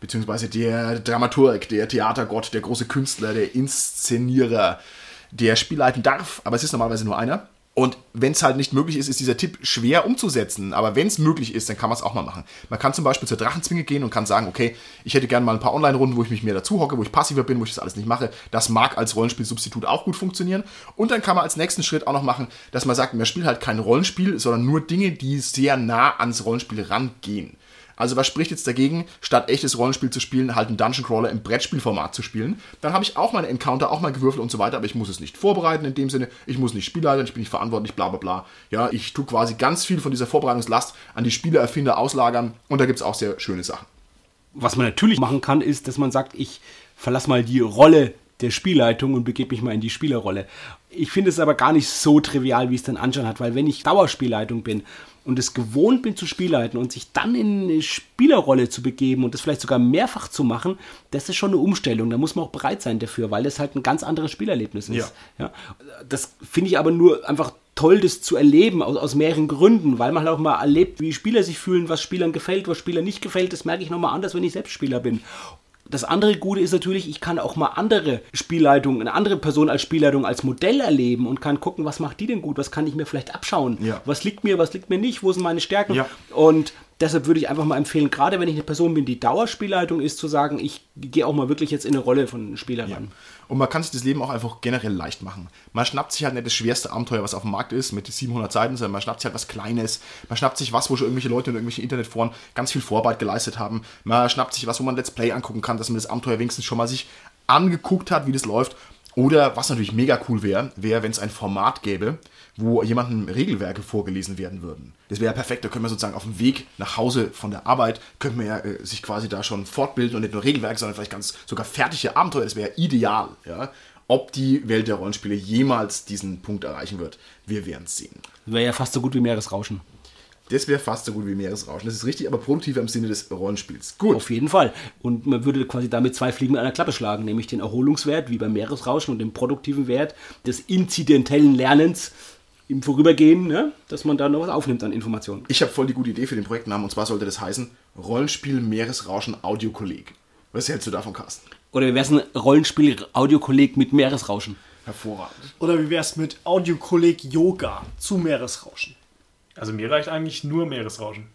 [SPEAKER 1] Beziehungsweise der Dramaturg, der Theatergott, der große Künstler, der Inszenierer, der Spiel leiten darf. Aber es ist normalerweise nur einer. Und wenn es halt nicht möglich ist, ist dieser Tipp schwer umzusetzen. Aber wenn es möglich ist, dann kann man es auch mal machen. Man kann zum Beispiel zur Drachenzwinge gehen und kann sagen, okay, ich hätte gerne mal ein paar Online-Runden, wo ich mich mehr dazu hocke, wo ich passiver bin, wo ich das alles nicht mache. Das mag als Rollenspielsubstitut auch gut funktionieren. Und dann kann man als nächsten Schritt auch noch machen, dass man sagt, man spielt halt kein Rollenspiel, sondern nur Dinge, die sehr nah ans Rollenspiel rangehen. Also was spricht jetzt dagegen, statt echtes Rollenspiel zu spielen, halt einen Dungeon Crawler im Brettspielformat zu spielen? Dann habe ich auch meine Encounter, auch mal gewürfelt und so weiter, aber ich muss es nicht vorbereiten in dem Sinne, ich muss nicht Spielleiter, ich bin nicht verantwortlich, bla bla bla. Ja, ich tue quasi ganz viel von dieser Vorbereitungslast an die Spielererfinder auslagern und da gibt es auch sehr schöne Sachen.
[SPEAKER 3] Was man natürlich machen kann, ist, dass man sagt, ich verlasse mal die Rolle der Spielleitung und begebe mich mal in die Spielerrolle. Ich finde es aber gar nicht so trivial, wie es dann Anschein hat, weil wenn ich Dauerspielleitung bin und es gewohnt bin zu Spielleiten und sich dann in eine Spielerrolle zu begeben und das vielleicht sogar mehrfach zu machen, das ist schon eine Umstellung. Da muss man auch bereit sein dafür, weil das halt ein ganz anderes Spielerlebnis ist. Ja. ja. Das finde ich aber nur einfach toll, das zu erleben, aus, aus mehreren Gründen, weil man halt auch mal erlebt, wie Spieler sich fühlen, was Spielern gefällt, was Spielern nicht gefällt. Das merke ich nochmal anders, wenn ich selbst Spieler bin. Das andere Gute ist natürlich, ich kann auch mal andere Spielleitungen, eine andere Person als Spielleitung als Modell erleben und kann gucken, was macht die denn gut, was kann ich mir vielleicht abschauen,
[SPEAKER 1] Ja.
[SPEAKER 3] was liegt mir, was liegt mir nicht, wo sind meine Stärken.
[SPEAKER 1] Ja.
[SPEAKER 3] Und deshalb würde ich einfach mal empfehlen, gerade wenn ich eine Person bin, die Dauerspielleitung ist, zu sagen, ich gehe auch mal wirklich jetzt in eine Rolle von Spieler ran.
[SPEAKER 1] Und man kann sich das Leben auch einfach generell leicht machen. Man schnappt sich halt nicht das schwerste Abenteuer, was auf dem Markt ist, mit 700 Seiten, sondern man schnappt sich halt was Kleines. Man schnappt sich was, wo schon irgendwelche Leute in irgendwelchen Internetforen ganz viel Vorarbeit geleistet haben. Man schnappt sich was, wo man Let's Play angucken kann, dass man das Abenteuer wenigstens schon mal sich angeguckt hat, wie das läuft. Oder was natürlich mega cool wäre, wäre, wenn es ein Format gäbe, wo jemandem Regelwerke vorgelesen werden würden. Das wäre ja perfekt, da können wir sozusagen auf dem Weg nach Hause von der Arbeit, könnten wir ja äh, sich quasi da schon fortbilden und nicht nur Regelwerke, sondern vielleicht ganz sogar fertige Abenteuer, das wäre ja ideal. Ja? Ob die Welt der Rollenspiele jemals diesen Punkt erreichen wird, wir werden es sehen.
[SPEAKER 3] Wäre ja fast so gut wie Meeresrauschen.
[SPEAKER 1] Das wäre fast so gut wie Meeresrauschen. Das ist richtig, aber produktiver im Sinne des Rollenspiels. Gut.
[SPEAKER 3] Auf jeden Fall. Und man würde quasi damit zwei Fliegen mit einer Klappe schlagen, nämlich den Erholungswert, wie beim Meeresrauschen, und den produktiven Wert des inzidentellen Lernens im Vorübergehen, ne? dass man da noch was aufnimmt an Informationen.
[SPEAKER 1] Ich habe voll die gute Idee für den Projektnamen und zwar sollte das heißen Rollenspiel Meeresrauschen Audiokolleg. Was hältst du davon, Carsten?
[SPEAKER 3] Oder wie wäre es ein Rollenspiel-Audiokolleg mit Meeresrauschen?
[SPEAKER 1] Hervorragend.
[SPEAKER 2] Oder wie wär's mit Audiokolleg Yoga zu Meeresrauschen?
[SPEAKER 4] Also mir reicht eigentlich nur Meeresrauschen.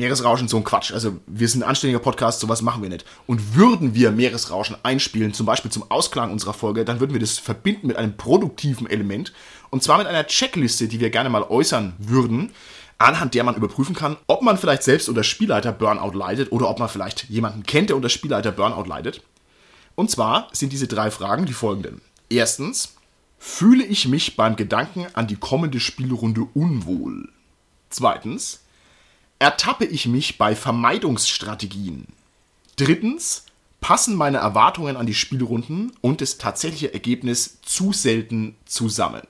[SPEAKER 1] Meeresrauschen so ein Quatsch. Also wir sind ein anständiger Podcast, sowas machen wir nicht. Und würden wir Meeresrauschen einspielen, zum Beispiel zum Ausklang unserer Folge, dann würden wir das verbinden mit einem produktiven Element. Und zwar mit einer Checkliste, die wir gerne mal äußern würden, anhand der man überprüfen kann, ob man vielleicht selbst unter Spielleiter Burnout leidet oder ob man vielleicht jemanden kennt, der unter Spielleiter Burnout leidet. Und zwar sind diese drei Fragen die folgenden. Erstens, fühle ich mich beim Gedanken an die kommende Spielrunde unwohl? Zweitens, ertappe ich mich bei Vermeidungsstrategien? Drittens, passen meine Erwartungen an die Spielrunden und das tatsächliche Ergebnis zu selten zusammen?